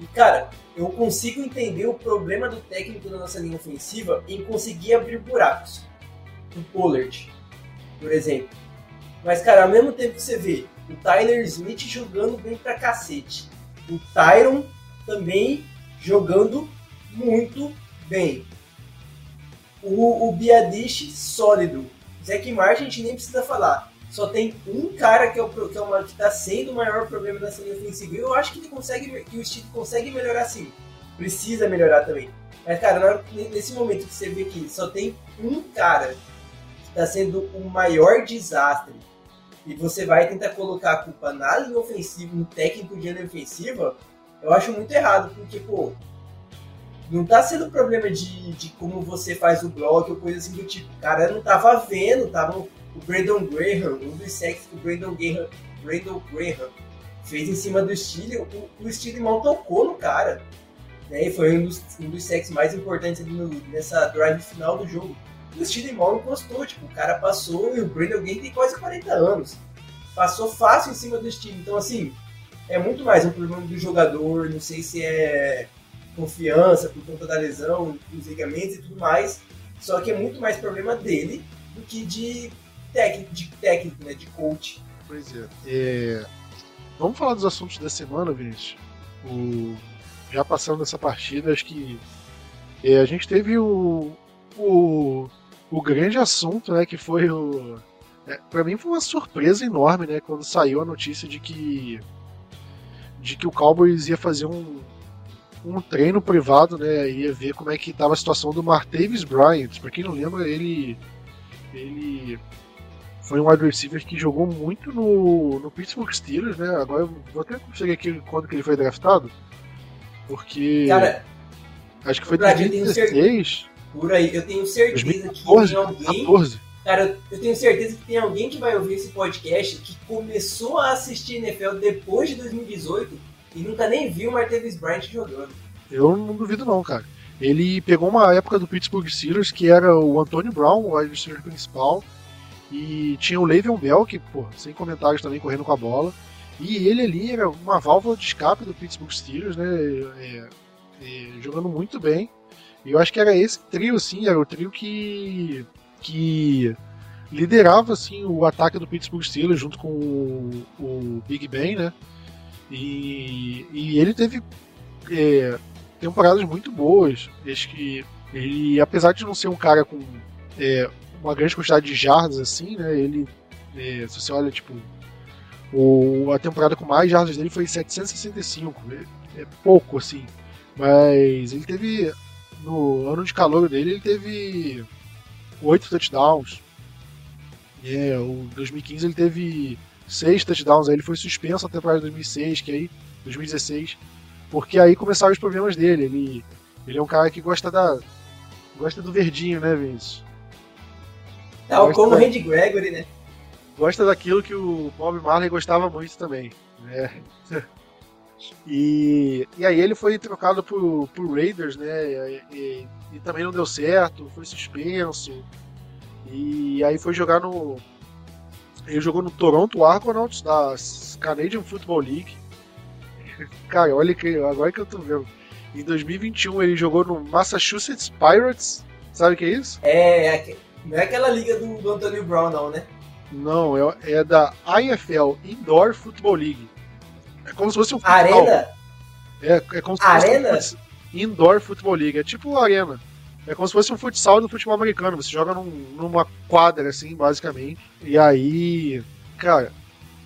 E, cara, eu consigo entender o problema do técnico da nossa linha ofensiva em conseguir abrir buracos. O Pollard, por exemplo. Mas, cara, ao mesmo tempo que você vê o Tyler Smith jogando bem pra cacete, o Tyron também jogando muito bem. O, o Biadish sólido. Zac Martin a gente nem precisa falar. Só tem um cara que é o que é está sendo o maior problema da linha ofensiva. Eu acho que ele consegue, que o Steve consegue melhorar sim. Precisa melhorar também. Mas cara, nesse momento que você vê que só tem um cara que está sendo o maior desastre e você vai tentar colocar a culpa na linha ofensiva, no técnico de linha ofensiva, eu acho muito errado, porque, pô, não tá sendo problema de, de como você faz o blog ou coisa assim do tipo. O cara não tava vendo, tava o Brandon Graham, um dos sexos que o Brandon Graham, Brandon Graham fez em cima do Steele, o, o Steele mal tocou no cara. Né? E foi um dos, um dos sexos mais importantes no, nessa drive final do jogo. o Steele mal encostou, tipo, o cara passou e o Brandon Graham tem quase 40 anos. Passou fácil em cima do Steele. Então, assim, é muito mais um problema do jogador, não sei se é confiança por conta da lesão, dos ligamentos e tudo mais, só que é muito mais problema dele do que de técnico, de técnico, né, de coach. Pois é. é... Vamos falar dos assuntos da semana, Vinícius. O... Já passando dessa partida, acho que é, a gente teve o, o, o grande assunto, né, que foi o... É, para mim foi uma surpresa enorme, né, quando saiu a notícia de que de que o Cowboys ia fazer um, um treino privado, né? Ia ver como é que estava a situação do Martavis Bryant. Para quem não lembra, ele ele foi um wide receiver que jogou muito no, no Pittsburgh Steelers, né? Agora eu vou até conferir aqui quando que ele foi draftado. Porque. Cara, acho que foi Brad, eu tenho 2016. por aí, eu tenho certeza que 2014, tem alguém. 14. Cara, eu tenho certeza que tem alguém que vai ouvir esse podcast que começou a assistir NFL depois de 2018 e nunca nem viu o Martavis Bryant jogando. Eu não duvido não, cara. Ele pegou uma época do Pittsburgh Steelers que era o Antonio Brown, o wide receiver principal, e tinha o Le'Veon Bell, que, pô, sem comentários também, correndo com a bola. E ele ali era uma válvula de escape do Pittsburgh Steelers, né? É, é, jogando muito bem. E eu acho que era esse trio, assim, era o trio que, que liderava, assim, o ataque do Pittsburgh Steelers junto com o, o Big Ben, né? E, e ele teve é, temporadas muito boas. Acho que ele, apesar de não ser um cara com é, uma grande quantidade de jardas, assim, né? Ele, é, se você olha, tipo, o, a temporada com mais jardas dele foi 765. É, é pouco, assim. Mas ele teve. No ano de calor dele, ele teve oito touchdowns. É, o 2015 ele teve seis touchdowns, aí ele foi suspenso na temporada de 2006, que aí 2016, porque aí começaram os problemas dele. Ele, ele é um cara que gosta da gosta do verdinho, né, Vinicius? Tal Gosta como o da- Randy Gregory, né? Gosta daquilo que o Bob Marley gostava muito também, né? E, e aí ele foi trocado por, por Raiders, né? E, e- e também não deu certo, foi suspenso. E aí foi jogar no. Ele jogou no Toronto Argonauts da Canadian Football League. Cara, olha que agora que eu tô vendo. Em 2021 ele jogou no Massachusetts Pirates. Sabe o que é isso? É, é não é aquela liga do, do Antonio Brown, não, né? Não, é, é da IFL Indoor Football League. É como se fosse um futsal. Arena? É, é como se Arena? fosse um Indoor Football League. É tipo arena. É como se fosse um futsal do futebol americano. Você joga num- numa quadra, assim, basicamente. E aí. Cara.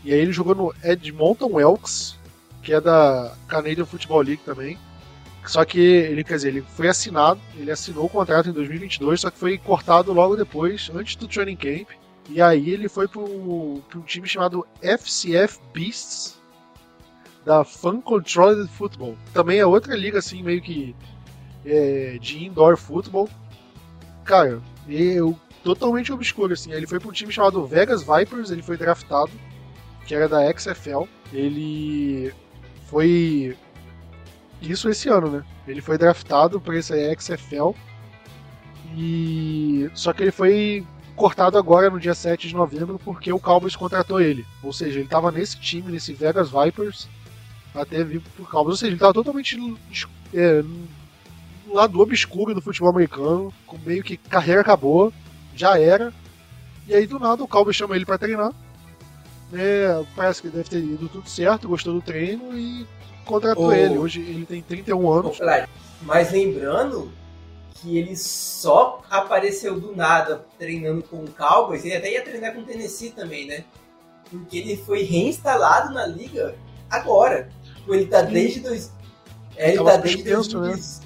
E aí ele jogou no Edmonton Elks, que é da Canadian Football League também. Só que ele, quer dizer, ele foi assinado, ele assinou o contrato em 2022, só que foi cortado logo depois, antes do training camp. E aí ele foi para um time chamado FCF Beasts, da Fun Controlled Football. Também é outra liga, assim, meio que é, de indoor football. Cara, eu totalmente obscuro, assim. Ele foi para um time chamado Vegas Vipers, ele foi draftado, que era da XFL. Ele foi isso esse ano, né? Ele foi draftado para esse XFL e só que ele foi cortado agora no dia 7 de novembro porque o Cowboys contratou ele. Ou seja, ele estava nesse time, nesse Vegas Vipers, até vir pro Cowboys. Ou seja, ele estava totalmente é, no lado obscuro do futebol americano, com meio que carreira acabou, já era. E aí do nada o Cowboys chama ele para treinar. É, parece que deve ter ido tudo certo, gostou do treino e contratou Ô. ele. Hoje ele tem 31 Ô, anos. Mas lembrando que ele só apareceu do nada treinando com o Cowboys, ele até ia treinar com o Tennessee também, né? Porque ele foi reinstalado na liga agora. Tipo, Ele tá desde dois. É, ele Tava tá desde suspenso, né? 2010.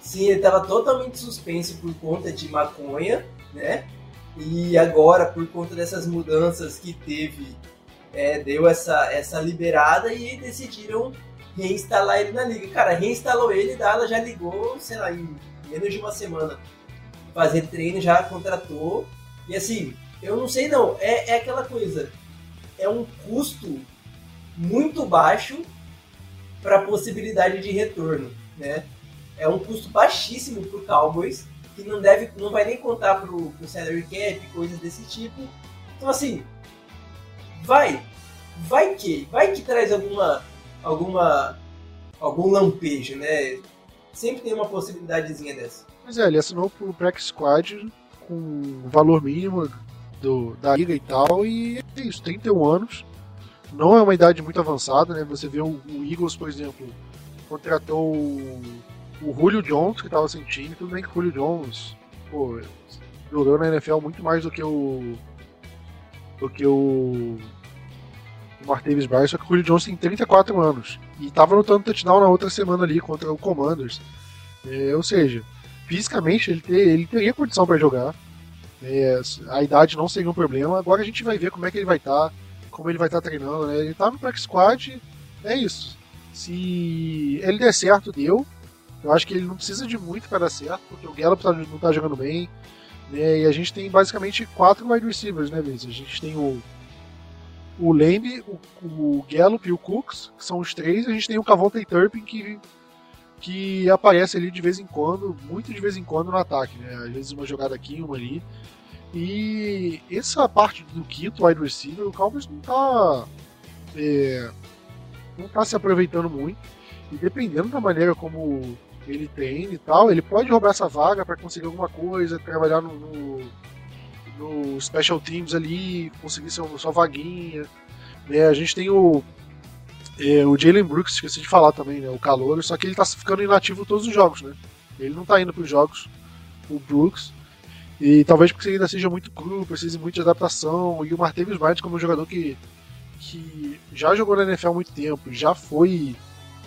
Sim, ele tava totalmente suspenso por conta de maconha, né? E agora, por conta dessas mudanças que teve, é, deu essa, essa liberada e decidiram reinstalar ele na liga. Cara, reinstalou ele, Dallas já ligou, sei lá, em menos de uma semana. Fazer treino, já contratou. E assim, eu não sei não, é, é aquela coisa. É um custo muito baixo para a possibilidade de retorno, né? É um custo baixíssimo pro Cowboys, que não deve, não vai nem contar pro, pro salary cap, coisas desse tipo. Então assim, vai, vai que, vai que traz alguma, alguma, algum lampejo, né? Sempre tem uma possibilidadezinha dessa. Mas é, ele assinou pro Prax Squad com o valor mínimo do, da liga e tal, e é isso, 31 anos. Não é uma idade muito avançada, né? Você vê o, o Eagles, por exemplo, contratou o, o Julio Jones, que estava sem time. Tudo bem que o Julio Jones, pô, jogou na NFL muito mais do que o. do que o. O Martavis Bryant, só que o Julio Jones tem 34 anos. E tava lutando touchdown na outra semana ali contra o Commanders. É, ou seja, fisicamente ele, ter, ele teria condição para jogar. É, a idade não seria um problema. Agora a gente vai ver como é que ele vai estar, como ele vai estar treinando. Né? Ele tá no Prax Squad, é isso. Se ele der certo, deu. Eu acho que ele não precisa de muito para dar certo, porque o Gallup tá, não tá jogando bem. Né? E a gente tem basicamente quatro wide receivers, né, Viz? A gente tem o, o Lamb, o, o Gallup e o Cooks, que são os três. A gente tem o Cavonte Turpin, que, que aparece ali de vez em quando, muito de vez em quando no ataque. Né? Às vezes uma jogada aqui, uma ali. E essa parte do quinto wide receiver, o Cowboys não tá. É, não tá se aproveitando muito. E dependendo da maneira como ele treina e tal, ele pode roubar essa vaga para conseguir alguma coisa, trabalhar no, no, no, Special Teams ali, conseguir sua, sua vaguinha. Né? A gente tem o, é, o Jalen Brooks, esqueci de falar também, né? o calor, só que ele tá ficando inativo todos os jogos, né? Ele não tá indo para os jogos, o Brooks. E talvez porque ainda seja muito cru, precise muito de adaptação. E o Martavis Bryant, como um jogador que, que já jogou na NFL há muito tempo, já foi.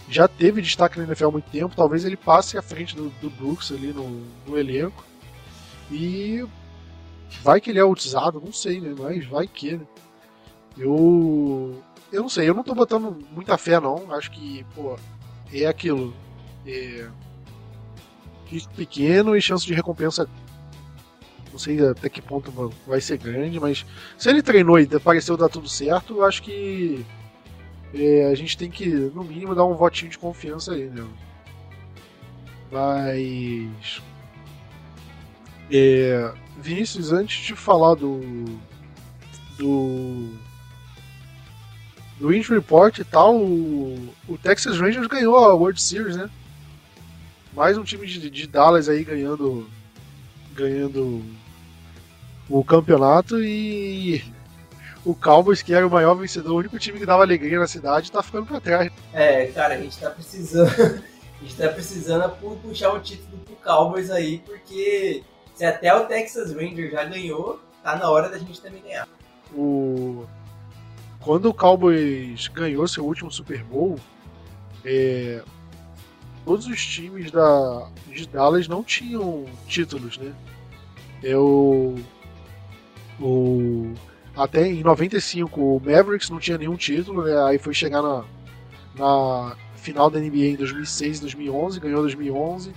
Já teve destaque na NFL há muito tempo, talvez ele passe à frente do, do Brooks ali no, no elenco. E vai que ele é usado, não sei, né? Mas vai que, né? Eu. Eu não sei, eu não tô botando muita fé não. Acho que, pô, é aquilo. É, pequeno e chance de recompensa não sei até que ponto vai ser grande, mas se ele treinou e pareceu dar tudo certo, eu acho que é, a gente tem que, no mínimo, dar um votinho de confiança aí, né? Mas. É, Vinícius, antes de falar do. do. do Injury Report e tal, o, o Texas Rangers ganhou a World Series, né? Mais um time de, de Dallas aí ganhando. ganhando o campeonato e o Cowboys, que era o maior vencedor, o único time que dava alegria na cidade, tá ficando pra trás. É, cara, a gente tá precisando. a gente tá precisando puxar um título pro Cowboys aí, porque se até o Texas Rangers já ganhou, tá na hora da gente também ganhar. O... Quando o Cowboys ganhou seu último Super Bowl, é... todos os times da... de Dallas não tinham títulos, né? Eu o, até em 95 o Mavericks não tinha nenhum título, né? aí foi chegar na, na final da NBA em 2006 2011, ganhou 2011.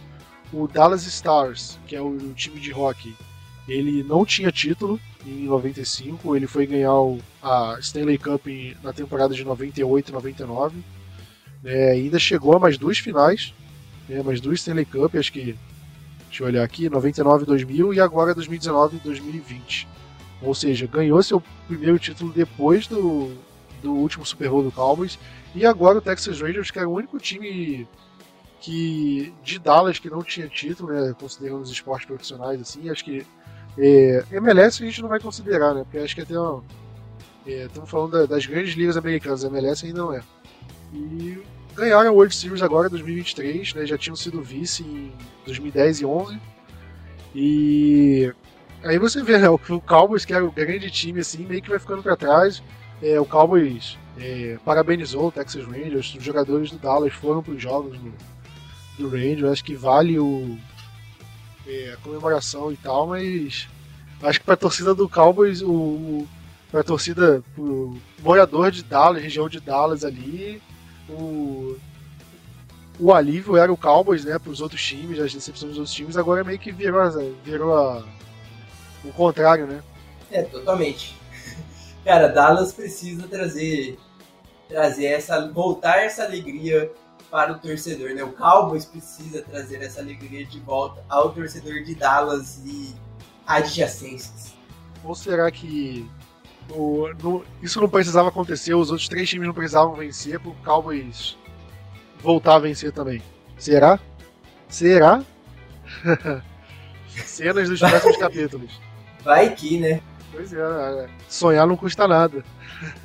O Dallas Stars, que é o, o time de hockey, ele não tinha título em 95, ele foi ganhar o, a Stanley Cup em, na temporada de 98 e 99. É, ainda chegou a mais duas finais, né, mais duas Stanley Cup, acho que, deixa eu olhar aqui, 99 e 2000 e agora 2019 e 2020. Ou seja, ganhou seu primeiro título depois do, do último Super Bowl do Cowboys. E agora o Texas Rangers, que era o único time que de Dallas que não tinha título, né, considerando os esportes profissionais assim, acho que é, MLS a gente não vai considerar, né, porque acho que até uma, é, estamos falando da, das grandes ligas americanas, MLS ainda não é. E ganharam a World Series agora em 2023, né, já tinham sido vice em 2010 e 11 e Aí você vê, né, o, Cowboys, que era o grande time, assim, meio que vai ficando para trás. É, o Cowboys é, parabenizou o Texas Rangers, os jogadores do Dallas foram para os jogos do, do Rangers, acho que vale o, é, a comemoração e tal, mas acho que para a torcida do Cowboys, o, o para a torcida, o morador de Dallas, região de Dallas ali, o, o alívio era o Cowboys, né, para os outros times, as decepções dos outros times, agora meio que virou, virou a, o contrário, né? É, totalmente. Cara, Dallas precisa trazer trazer essa voltar essa alegria para o torcedor, né? O Cowboys precisa trazer essa alegria de volta ao torcedor de Dallas e adjacências. Ou será que no, isso não precisava acontecer, os outros três times não precisavam vencer para o Cowboys voltar a vencer também? Será? Será? Cenas dos próximos capítulos. Vai que, né? Pois é, é, sonhar não custa nada.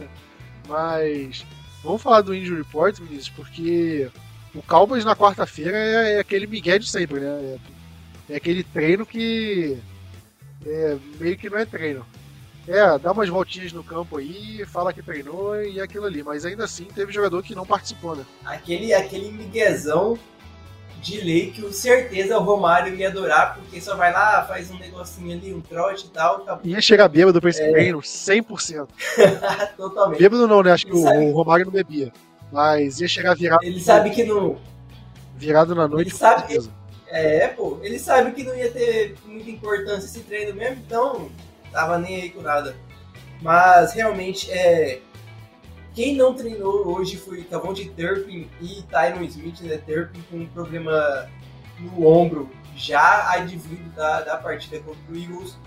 Mas vamos falar do Injury Report, Vinícius, porque o Cowboys na quarta-feira é, é, aquele migué de sempre, né? É, é aquele treino que é, meio que não é treino. É, dá umas voltinhas no campo aí, fala que treinou e aquilo ali, mas ainda assim teve jogador que não participou, né? Aquele, aquele miguezão de lei que com certeza o Romário ia adorar, porque só vai lá, faz um negocinho ali, um trote e tal. Acabou. Ia chegar bêbado pra esse é. treino, 100%. Totalmente. Bêbado não, né? Acho que o, o, Romário não bebia. Mas ia chegar virado. Ele sabe que não. Virado na noite. Ele sabe. É, pô, ele sabe que não ia ter muita importância esse treino mesmo, então tava nem aí com nada. Mas realmente é. Quem não treinou hoje foi Tavon de Turpin e Tyron Smith, né? Turpin com um problema no ombro já advindo da, da partida contra o Eagles.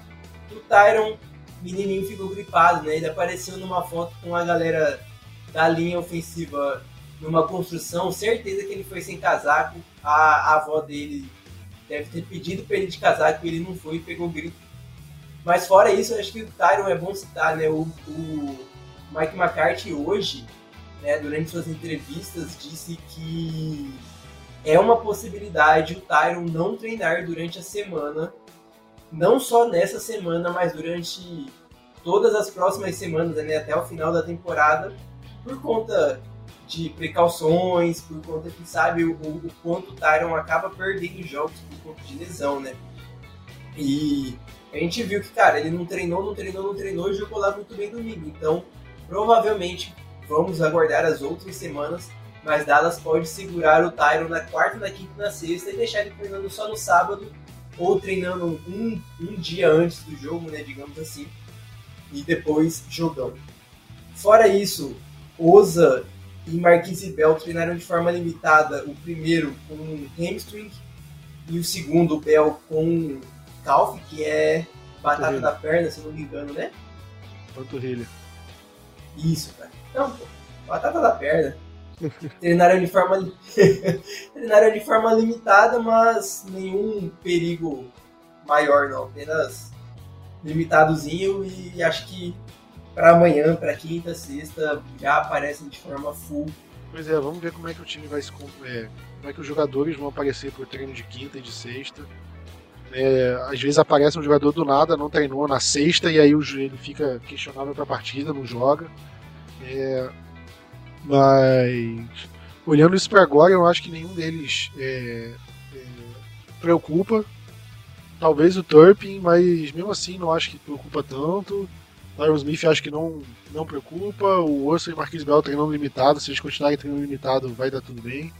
O Tyron, menininho, ficou gripado, né? Ele apareceu numa foto com a galera da linha ofensiva numa construção, certeza que ele foi sem casaco. A, a avó dele deve ter pedido para ele de casaco e ele não foi e pegou grito. Mas fora isso, acho que o Tyron é bom citar, né? O, o Mike McCarthy hoje, né, durante suas entrevistas, disse que é uma possibilidade o Tyron não treinar durante a semana, não só nessa semana, mas durante todas as próximas semanas, né, até o final da temporada, por conta de precauções, por conta que sabe o, o quanto o Tyron acaba perdendo jogos por conta de lesão, né? E a gente viu que, cara, ele não treinou, não treinou, não treinou e jogou lá muito bem domingo. Então, provavelmente, vamos aguardar as outras semanas, mas Dallas pode segurar o Tyron na quarta, na quinta e na sexta e deixar ele treinando só no sábado ou treinando um, um dia antes do jogo, né, digamos assim, e depois jogando. Fora isso, Oza e Marquise Bell treinaram de forma limitada, o primeiro com hamstring e o segundo, Bell, com calf, que é batata da perna, se não me engano, né? Panturrilha. Isso, cara. Não, pô, batata da perna. treinaram de forma treinaram de forma limitada, mas nenhum perigo maior não, apenas limitadozinho e acho que para amanhã, para quinta, sexta, já aparecem de forma full. Pois é, vamos ver como é que o time vai se. É, como é que os jogadores vão aparecer pro treino de quinta e de sexta. É, às vezes aparece um jogador do nada, não treinou na sexta, e aí o joelho fica questionável para a partida, não joga. É, mas olhando isso para agora, eu acho que nenhum deles é, é, preocupa. Talvez o Turpin, mas mesmo assim não acho que preocupa tanto. Tyron Smith acho que não, não preocupa. O Urso e o Marquis Bell treinando limitado. Se eles continuarem treinando limitado, vai dar tudo bem.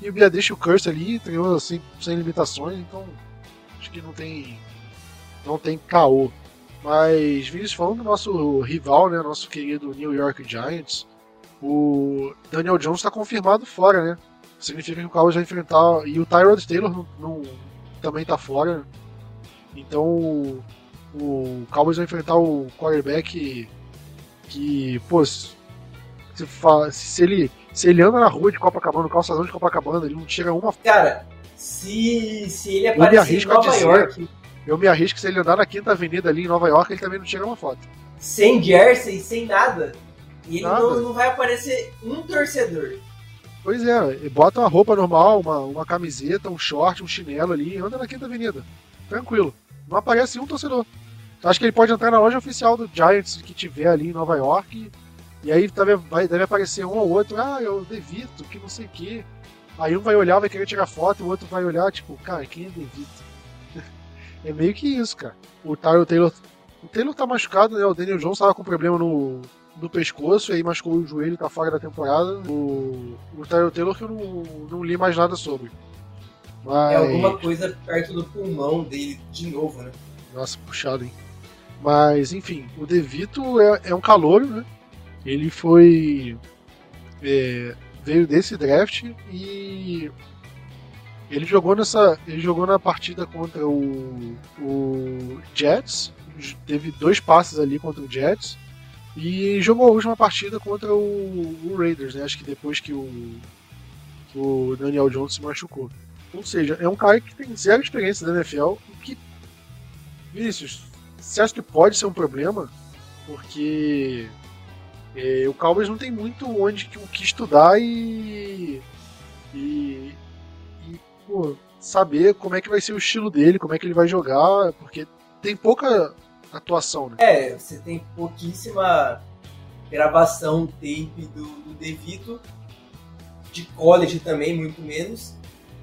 E o Bia deixa o Curse ali, treinando assim, sem limitações, então acho que não tem. não tem caô. Mas, Vinícius, falando do nosso rival, né, nosso querido New York Giants, o Daniel Jones está confirmado fora, né? Significa que o Cowboys vai enfrentar. E o Tyrod Taylor não, não, também está fora. Então o Cowboys vai enfrentar o quarterback que, pô, se, se, ele, se ele anda na rua de Copacabana, no calçadão de Copacabana, ele não tira uma. Cara, se, se ele aparecer em Nova dizer, York. Eu me arrisco se ele andar na Quinta Avenida ali em Nova York, ele também não tira uma foto. Sem jersey, sem nada. E ele não, não vai aparecer um torcedor. Pois é, bota uma roupa normal, uma, uma camiseta, um short, um chinelo ali, anda na Quinta Avenida. Tranquilo. Não aparece um torcedor. Acho que ele pode entrar na loja oficial do Giants que tiver ali em Nova York. E aí deve, deve aparecer um ou outro, ah, eu Devito, que não sei o quê. Aí um vai olhar, vai querer tirar foto, e o outro vai olhar, tipo, cara, quem é Devito? é meio que isso, cara. O Tyler Taylor. O Taylor tá machucado, né? O Daniel Jones tava com problema no, no pescoço, e aí machucou o joelho, tá fora da temporada. O, o Tyler Taylor que eu não, não li mais nada sobre. Mas... É alguma coisa perto do pulmão dele de novo, né? Nossa, puxado, hein? Mas, enfim, o Devito é, é um calouro, né? Ele foi. É, veio desse draft e ele jogou nessa. Ele jogou na partida contra o, o Jets. Teve dois passes ali contra o Jets. E jogou a última partida contra o, o Raiders, né? Acho que depois que o, que o Daniel Jones se machucou. Ou seja, é um cara que tem zero experiência da NFL e que. Vinícius, você acha que pode ser um problema? Porque é, o Cowboys não tem muito onde o que estudar e, e, e pô, saber como é que vai ser o estilo dele, como é que ele vai jogar, porque tem pouca atuação, né? É, você tem pouquíssima gravação tape do, do Devito, de college também, muito menos.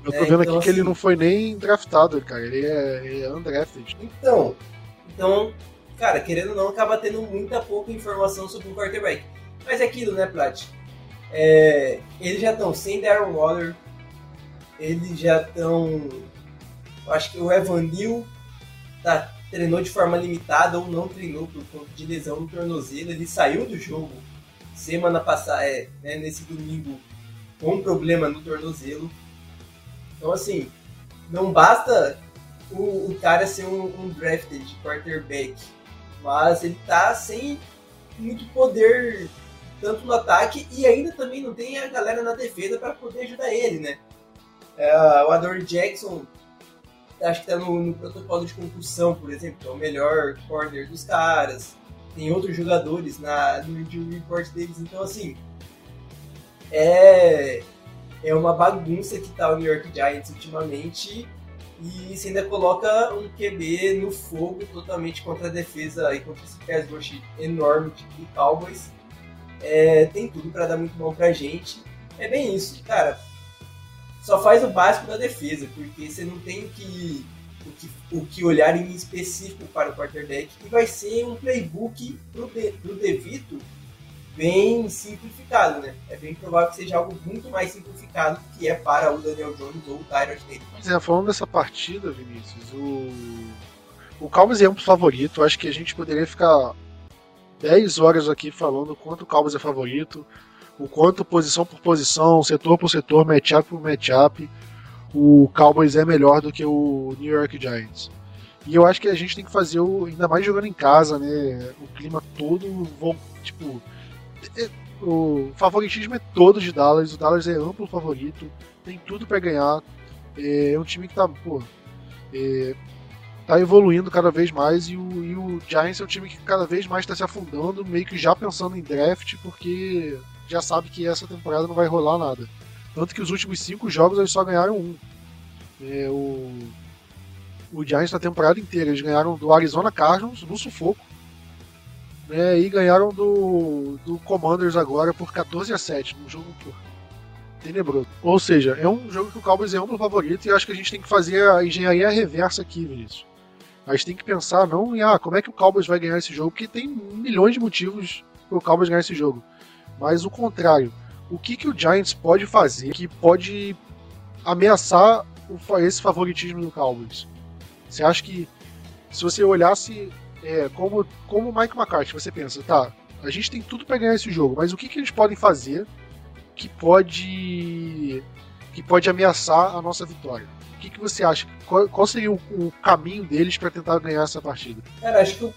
Eu tô é, vendo então, aqui que ele assim não foi nem draftado, cara. Ele é, ele é undrafted. Então, então, cara, querendo ou não, acaba tendo muita pouca informação sobre um quarterback. Mas é aquilo, né, Plat? É, eles já estão sem Darren Waller, eles já estão. Acho que o Evan Neal tá, treinou de forma limitada ou não treinou por conta de lesão no tornozelo. Ele saiu do jogo semana passada, é, né, nesse domingo, com um problema no tornozelo. Então, assim, não basta o, o cara ser um, um drafted quarterback, mas ele tá sem muito poder tanto no ataque e ainda também não tem a galera na defesa para poder ajudar ele, né? É, o Adore Jackson acho que tá no, no, protocolo de concussão, por exemplo, é o melhor corner dos caras. Tem outros jogadores na, no injury report deles, então assim é é uma bagunça que tá o New York Giants ultimamente e você ainda coloca um QB no fogo totalmente contra a defesa e contra esse pass rush enorme do Cowboys. É, tem tudo para dar muito bom pra gente. É bem isso, cara. Só faz o básico da defesa, porque você não tem que, o que, o que olhar em específico para o quarterback. E vai ser um playbook pro, de, pro Devito bem simplificado, né? É bem provável que seja algo muito mais simplificado do que é para o Daniel Jones ou o Tyrod Taylor. É, falando dessa partida, Vinícius, o, o é um favorito. Acho que a gente poderia ficar 10 horas aqui falando quanto o Cowboys é favorito, o quanto posição por posição, setor por setor, matchup por matchup, o Cowboys é melhor do que o New York Giants. E eu acho que a gente tem que fazer, o, ainda mais jogando em casa, né? O clima todo, tipo, o favoritismo é todo de Dallas, o Dallas é amplo favorito, tem tudo para ganhar. É, é um time que tá, pô, é, tá evoluindo cada vez mais e o, e o Giants é um time que cada vez mais está se afundando, meio que já pensando em draft, porque já sabe que essa temporada não vai rolar nada. Tanto que os últimos cinco jogos eles só ganharam um. É, o, o Giants na temporada inteira eles ganharam do Arizona Cardinals no sufoco. Né, e ganharam do, do Commanders agora por 14 a 7 no jogo tenebroso. Ou seja, é um jogo que o Cowboys é um favorito e acho que a gente tem que fazer a engenharia reversa aqui, Vinícius. A gente tem que pensar não em ah, como é que o Cowboys vai ganhar esse jogo, porque tem milhões de motivos para o Cowboys ganhar esse jogo. Mas o contrário, o que, que o Giants pode fazer que pode ameaçar esse favoritismo do Cowboys? Você acha que se você olhasse é, como, como Mike McCarthy, você pensa, tá, a gente tem tudo para ganhar esse jogo, mas o que, que eles podem fazer que pode que pode ameaçar a nossa vitória? O que, que você acha? Qual, qual seria o, o, caminho deles para tentar ganhar essa partida? Cara, acho que o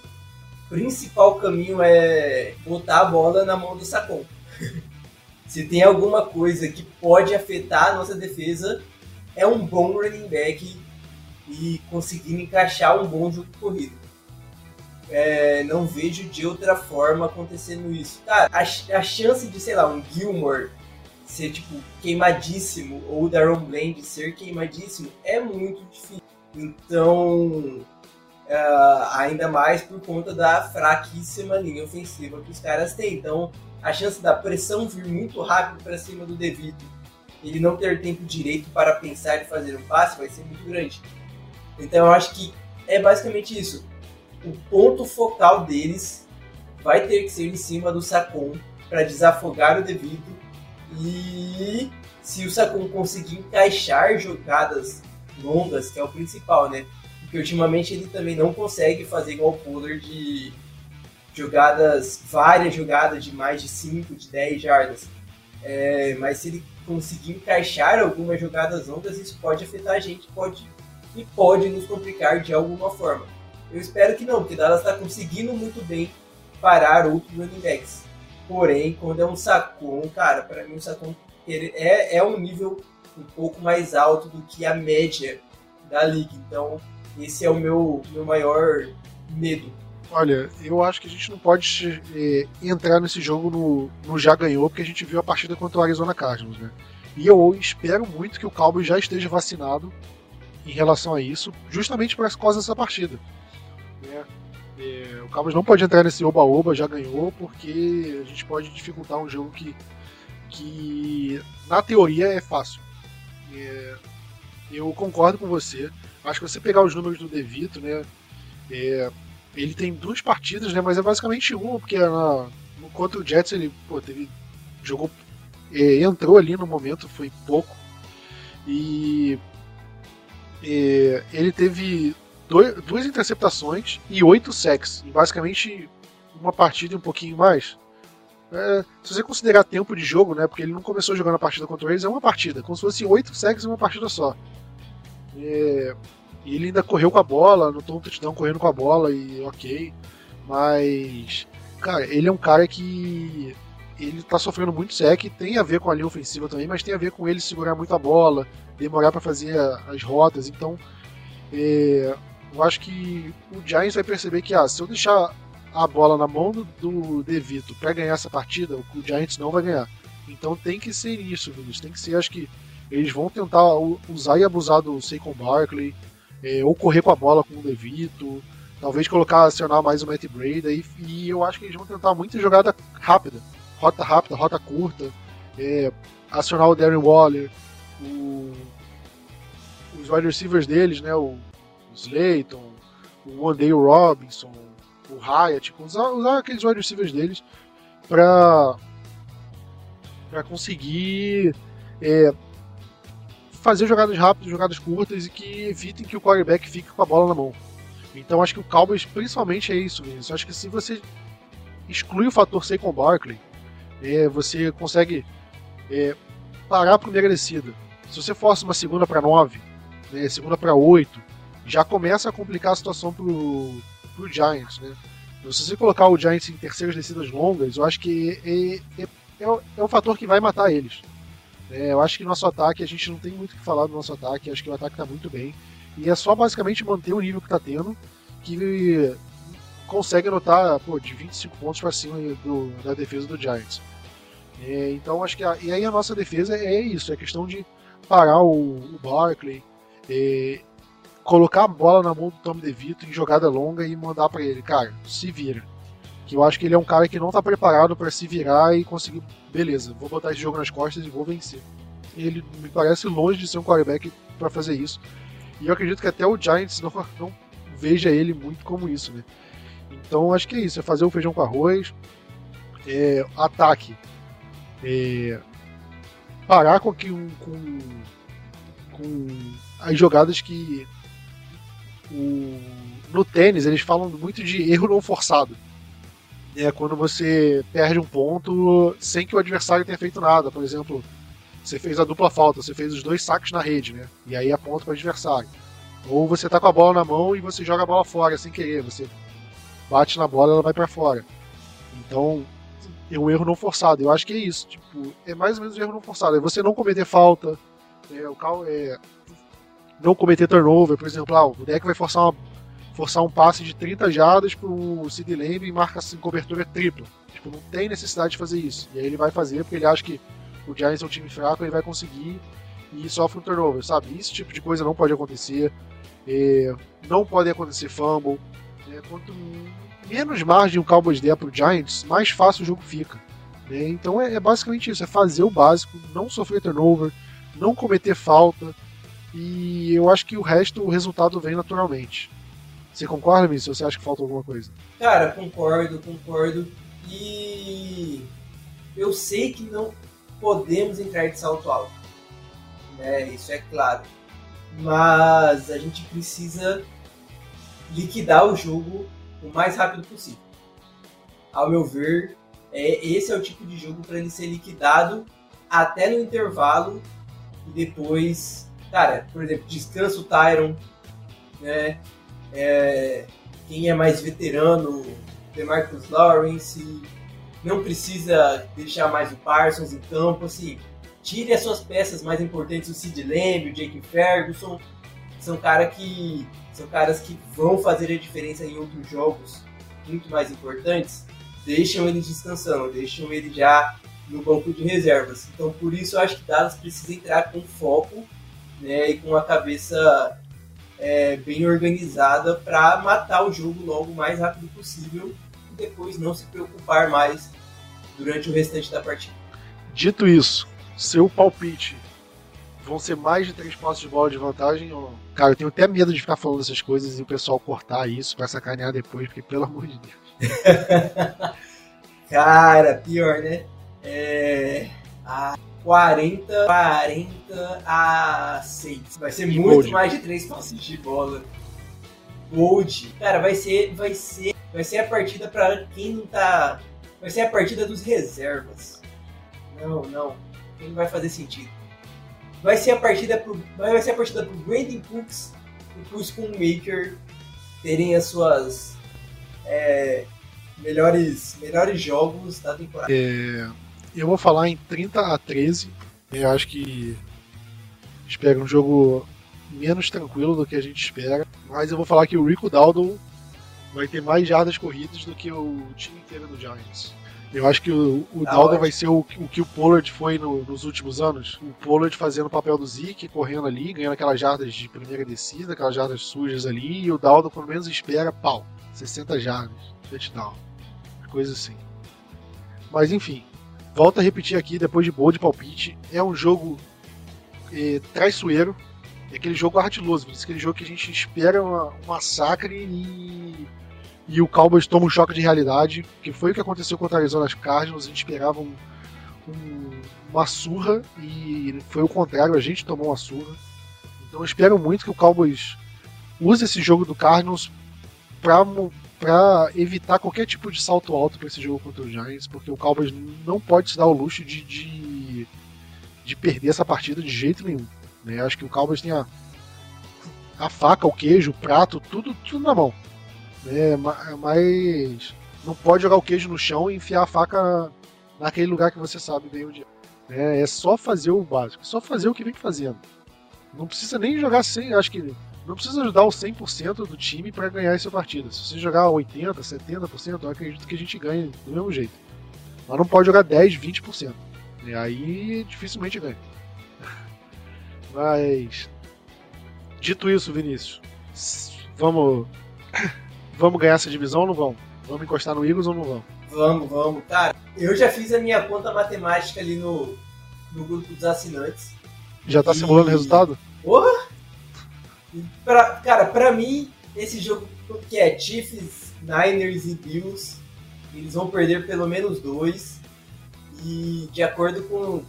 principal caminho é botar a bola na mão do Sacon. Se tem alguma coisa que pode afetar a nossa defesa, é um bom running back e conseguir encaixar um bom jogo corrido. É, não vejo de outra forma acontecendo isso. Cara, a, a chance de, sei lá, um Gilmore ser tipo queimadíssimo ou o Daron Bland ser queimadíssimo é muito difícil. Então, uh, ainda mais por conta da fraquíssima linha ofensiva que os caras têm. Então, a chance da pressão vir muito rápido para cima do Devito, ele não ter tempo direito para pensar e fazer um passe, vai ser muito grande. Então, eu acho que é basicamente isso. O ponto focal deles vai ter que ser em cima do Sacon para desafogar o Devito e se o Sakun conseguir encaixar jogadas longas, que é o principal, né? Porque ultimamente ele também não consegue fazer igual o de jogadas, várias jogadas de mais de 5, de 10 jardas. É, mas se ele conseguir encaixar algumas jogadas longas, isso pode afetar a gente, pode e pode nos complicar de alguma forma. Eu espero que não, porque Dallas está conseguindo muito bem parar outros running backs. Porém, quando é um Sacon, cara, para mim o Sacon é, é um nível um pouco mais alto do que a média da liga. Então, esse é o meu, meu maior medo. Olha, eu acho que a gente não pode é, entrar nesse jogo no, no, já ganhou, porque a gente viu a partida contra o Arizona Cardinals, né? E eu espero muito que o Cowboys já esteja vacinado em relação a isso, justamente por causa dessa partida. Né? É, o Cowboys não pode entrar nesse oba-oba, já ganhou, porque a gente pode dificultar um jogo que, que na teoria é fácil. É, eu concordo com você. Acho que você pegar os números do Devito, né? É, ele tem duas partidas, né? Mas é basicamente uma, porque na, no contra o Jets ele pô, teve, jogou é, entrou ali no momento, foi pouco. E é, ele teve dois, duas interceptações e oito sacks, basicamente uma partida e um pouquinho mais. É, se você considerar tempo de jogo, né, porque ele não começou jogando a partida contra eles, é uma partida, como se fosse oito sacks em uma partida só. É, e ele ainda correu com a bola, não um touchdown correndo com a bola e ok. Mas, cara, ele é um cara que ele tá sofrendo muito sec, tem a ver com a linha ofensiva também, mas tem a ver com ele segurar muito a bola, demorar para fazer as rotas. Então, é, eu acho que o Giants vai perceber que, ah, se eu deixar a bola na mão do, do Devito para ganhar essa partida, o Giants não vai ganhar. Então tem que ser isso, Vinícius. Tem que ser, acho que eles vão tentar usar e abusar do Saquon Barkley, é, ou correr com a bola com o Devito, talvez colocar, acionar mais o Matt Breda, e, e eu acho que eles vão tentar muita jogada rápida, rota rápida, rota curta, é, acionar o Darren Waller, o, os wide receivers deles, né, o Slayton, o Wandale Robinson, o Hyatt, tipo, usar, usar aqueles wide receivers deles para para conseguir é, fazer jogadas rápidas, jogadas curtas e que evitem que o quarterback fique com a bola na mão. Então acho que o Cowboys principalmente é isso, Vinícius. Acho que se você exclui o fator Saquon Barkley, é, você consegue é, parar a primeira descida. Se você força uma segunda para nove, né, segunda para oito, já começa a complicar a situação pro, pro Giants, né? Então, se você colocar o Giants em terceiras descidas longas, eu acho que é, é, é, é um fator que vai matar eles. É, eu acho que nosso ataque, a gente não tem muito o que falar do nosso ataque, acho que o ataque está muito bem. E é só basicamente manter o nível que está tendo, que consegue anotar pô, de 25 pontos para cima do, da defesa do Giants. É, então acho que a, e aí a nossa defesa é isso, é questão de parar o, o Barkley, é, colocar a bola na mão do Tom DeVito em jogada longa e mandar para ele, cara, se vira. Que eu acho que ele é um cara que não está preparado para se virar e conseguir beleza, vou botar esse jogo nas costas e vou vencer. Ele me parece longe de ser um quarterback para fazer isso. E eu acredito que até o Giants não, não veja ele muito como isso, né? Então acho que é isso, é fazer o feijão com arroz, é, ataque, é, parar com, que, com, com as jogadas que o, no tênis eles falam muito de erro não forçado é quando você perde um ponto sem que o adversário tenha feito nada. Por exemplo, você fez a dupla falta, você fez os dois saques na rede, né? E aí aponta para o adversário. Ou você tá com a bola na mão e você joga a bola fora sem querer, você bate na bola e ela vai para fora. Então, é um erro não forçado. Eu acho que é isso. Tipo, é mais ou menos um erro não forçado. É você não cometer falta, é, o cal é não cometer turnover, por exemplo, ah, o deck vai forçar uma forçar um passe de 30 jardas pro Sid Lamb e marca assim, cobertura tripla. Tipo, não tem necessidade de fazer isso. E aí ele vai fazer porque ele acha que o Giants é um time fraco, ele vai conseguir e sofre um turnover, sabe? Esse tipo de coisa não pode acontecer. É, não pode acontecer fumble. É, quanto menos margem o Cowboys der pro Giants, mais fácil o jogo fica. Né? Então é, é basicamente isso, é fazer o básico, não sofrer turnover, não cometer falta, e eu acho que o resto, o resultado vem naturalmente. Você concorda? Ou você acha que falta alguma coisa? Cara, concordo, concordo. E eu sei que não podemos entrar de salto alto. Né? Isso é claro. Mas a gente precisa liquidar o jogo o mais rápido possível. Ao meu ver, é, esse é o tipo de jogo para ele ser liquidado até no intervalo e depois, cara, por exemplo, descansa o Tyron, né? É, quem é mais veterano, DeMarcus Lawrence, não precisa deixar mais o Parsons em campo, assim, tire as suas peças mais importantes, o Sid Lamb, o Jake Ferguson, são, cara que, são caras que vão fazer a diferença em outros jogos muito mais importantes, deixam eles descansando, deixam ele já no banco de reservas. Então, por isso, eu acho que Dallas precisa entrar com foco né, e com a cabeça é, bem organizada para matar o jogo logo o mais rápido possível e depois não se preocupar mais durante o restante da partida. Dito isso, seu palpite vão ser mais de três passos de bola de vantagem ou Cara, eu tenho até medo de ficar falando essas coisas e o pessoal cortar isso para sacanear depois, porque pelo amor de Deus. Cara, pior, né? É... a 40, 40 a 6. Vai ser E muito Gold. mais de 3 passes de bola. Gold. Cara, vai ser, vai ser, vai ser a partida pra quem não tá. Vai ser a partida dos reservas. Não, não. Não vai fazer sentido. Vai ser a partida pro, vai ser a partida pro Brandon Cooks e pro Schoonmaker terem as suas é, melhores, melhores jogos da temporada. É, eu vou falar em 30 a 13. Eu acho que espero um jogo menos tranquilo do que a gente espera. Mas eu vou falar que o Rico Dowdle vai ter mais jardas corridas do que o time inteiro do Giants. Eu acho que o, o Dowdle ótimo. vai ser o, o que o Pollard foi no- nos últimos anos. O Pollard fazendo o papel do Zeke, correndo ali, ganhando aquelas jardas de primeira descida, aquelas jardas sujas ali. E o Dowdle, pelo menos, espera, pau, 60 jardas, touchdown. Coisa assim. Mas enfim, volto a repetir aqui, depois de boa de palpite, é um jogo eh, traiçoeiro, é aquele jogo ardiloso, aquele jogo que a gente espera uma- um massacre e, e o Cowboys toma um choque de realidade, que foi o que aconteceu contra a Arizona Cardinals, a gente esperava um- um- uma surra e foi o contrário, a gente tomou uma surra. Então eu espero muito que o Cowboys use esse jogo do Cardinals para para evitar qualquer tipo de salto alto para esse jogo contra o Giants, porque o Cowboys não pode se dar o luxo de, de, de perder essa partida de jeito nenhum. Né? Acho que o Cowboys tem a, a faca, o queijo, o prato, tudo, tudo na mão. Né? Ma- Mas não pode jogar o queijo no chão e enfiar a faca naquele lugar que você sabe bem onde é. Né? É só fazer o básico, só fazer o que vem fazendo. Não precisa nem jogar sem, acho que não precisa ajudar o 100% do time para ganhar essa partida. Se você jogar 80%, 70%, eu acredito que a gente ganha do mesmo jeito. Mas não pode jogar 10%, 20%. E aí dificilmente ganha. Mas. Dito isso, Vinícius, vamos. Vamos ganhar essa divisão ou não vamos? Vamos encostar no Eagles ou não vamos? Vamos, vamos. Cara, eu já fiz a minha conta matemática ali no, no grupo dos assinantes. Já tá E- simulando o resultado? Porra! Pra, cara, pra mim, esse jogo que é Chiefs, Niners e Bills, eles vão perder pelo menos dois. E de acordo com,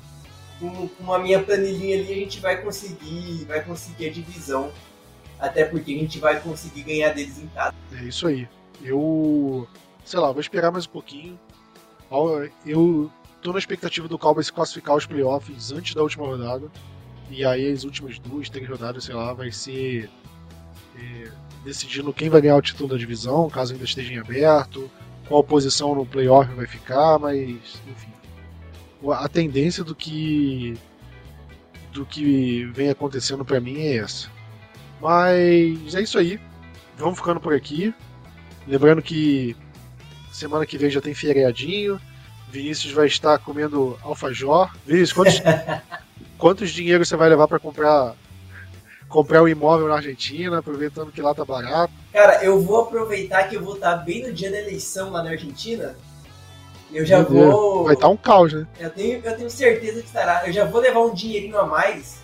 com, com a minha planilhinha ali, a gente vai conseguir, vai conseguir a divisão. Até porque a gente vai conseguir ganhar deles em casa. É isso aí. Eu. Sei lá, vou esperar mais um pouquinho. Eu tô na expectativa do Cowboys classificar aos playoffs antes da última rodada. E aí as últimas duas, três rodadas, sei lá, vai ser é, decidindo quem vai ganhar o título da divisão, caso ainda esteja em aberto, qual posição no playoff vai ficar, mas enfim. A tendência do que do que vem acontecendo pra mim é essa. Mas é isso aí. Vamos ficando por aqui. Lembrando que semana que vem já tem feriadinho. Vinícius vai estar comendo alfajor. Vinícius, quantos, quantos dinheiro você vai levar para comprar comprar um imóvel na Argentina, aproveitando que lá tá barato? Cara, eu vou aproveitar que eu vou estar bem no dia da eleição lá na Argentina. Eu já Meu Deus, vou. Vai estar um caos, né? Eu tenho, eu tenho certeza que estará. Eu já vou levar um dinheirinho a mais.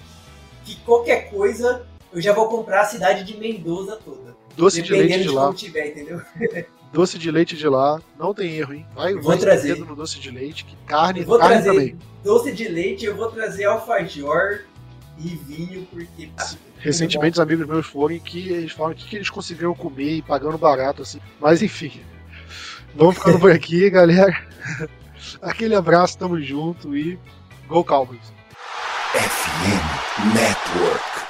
Que qualquer coisa eu já vou comprar a cidade de Mendoza toda. Doce de dependendo leite de de lá. como tiver, entendeu? Doce de leite de lá. Não tem erro, hein? Vai, Vou vai trazer. dedo no doce de leite. Que carne, vou carne trazer também. doce de leite, eu vou trazer alfajor e vinho, porque. Recentemente os amigos meus foram e que eles falam que, que eles conseguiram comer e pagando barato assim. Mas enfim. Vamos ficando por aqui, galera. Aquele abraço, tamo junto e Go Cowboys! FM Network.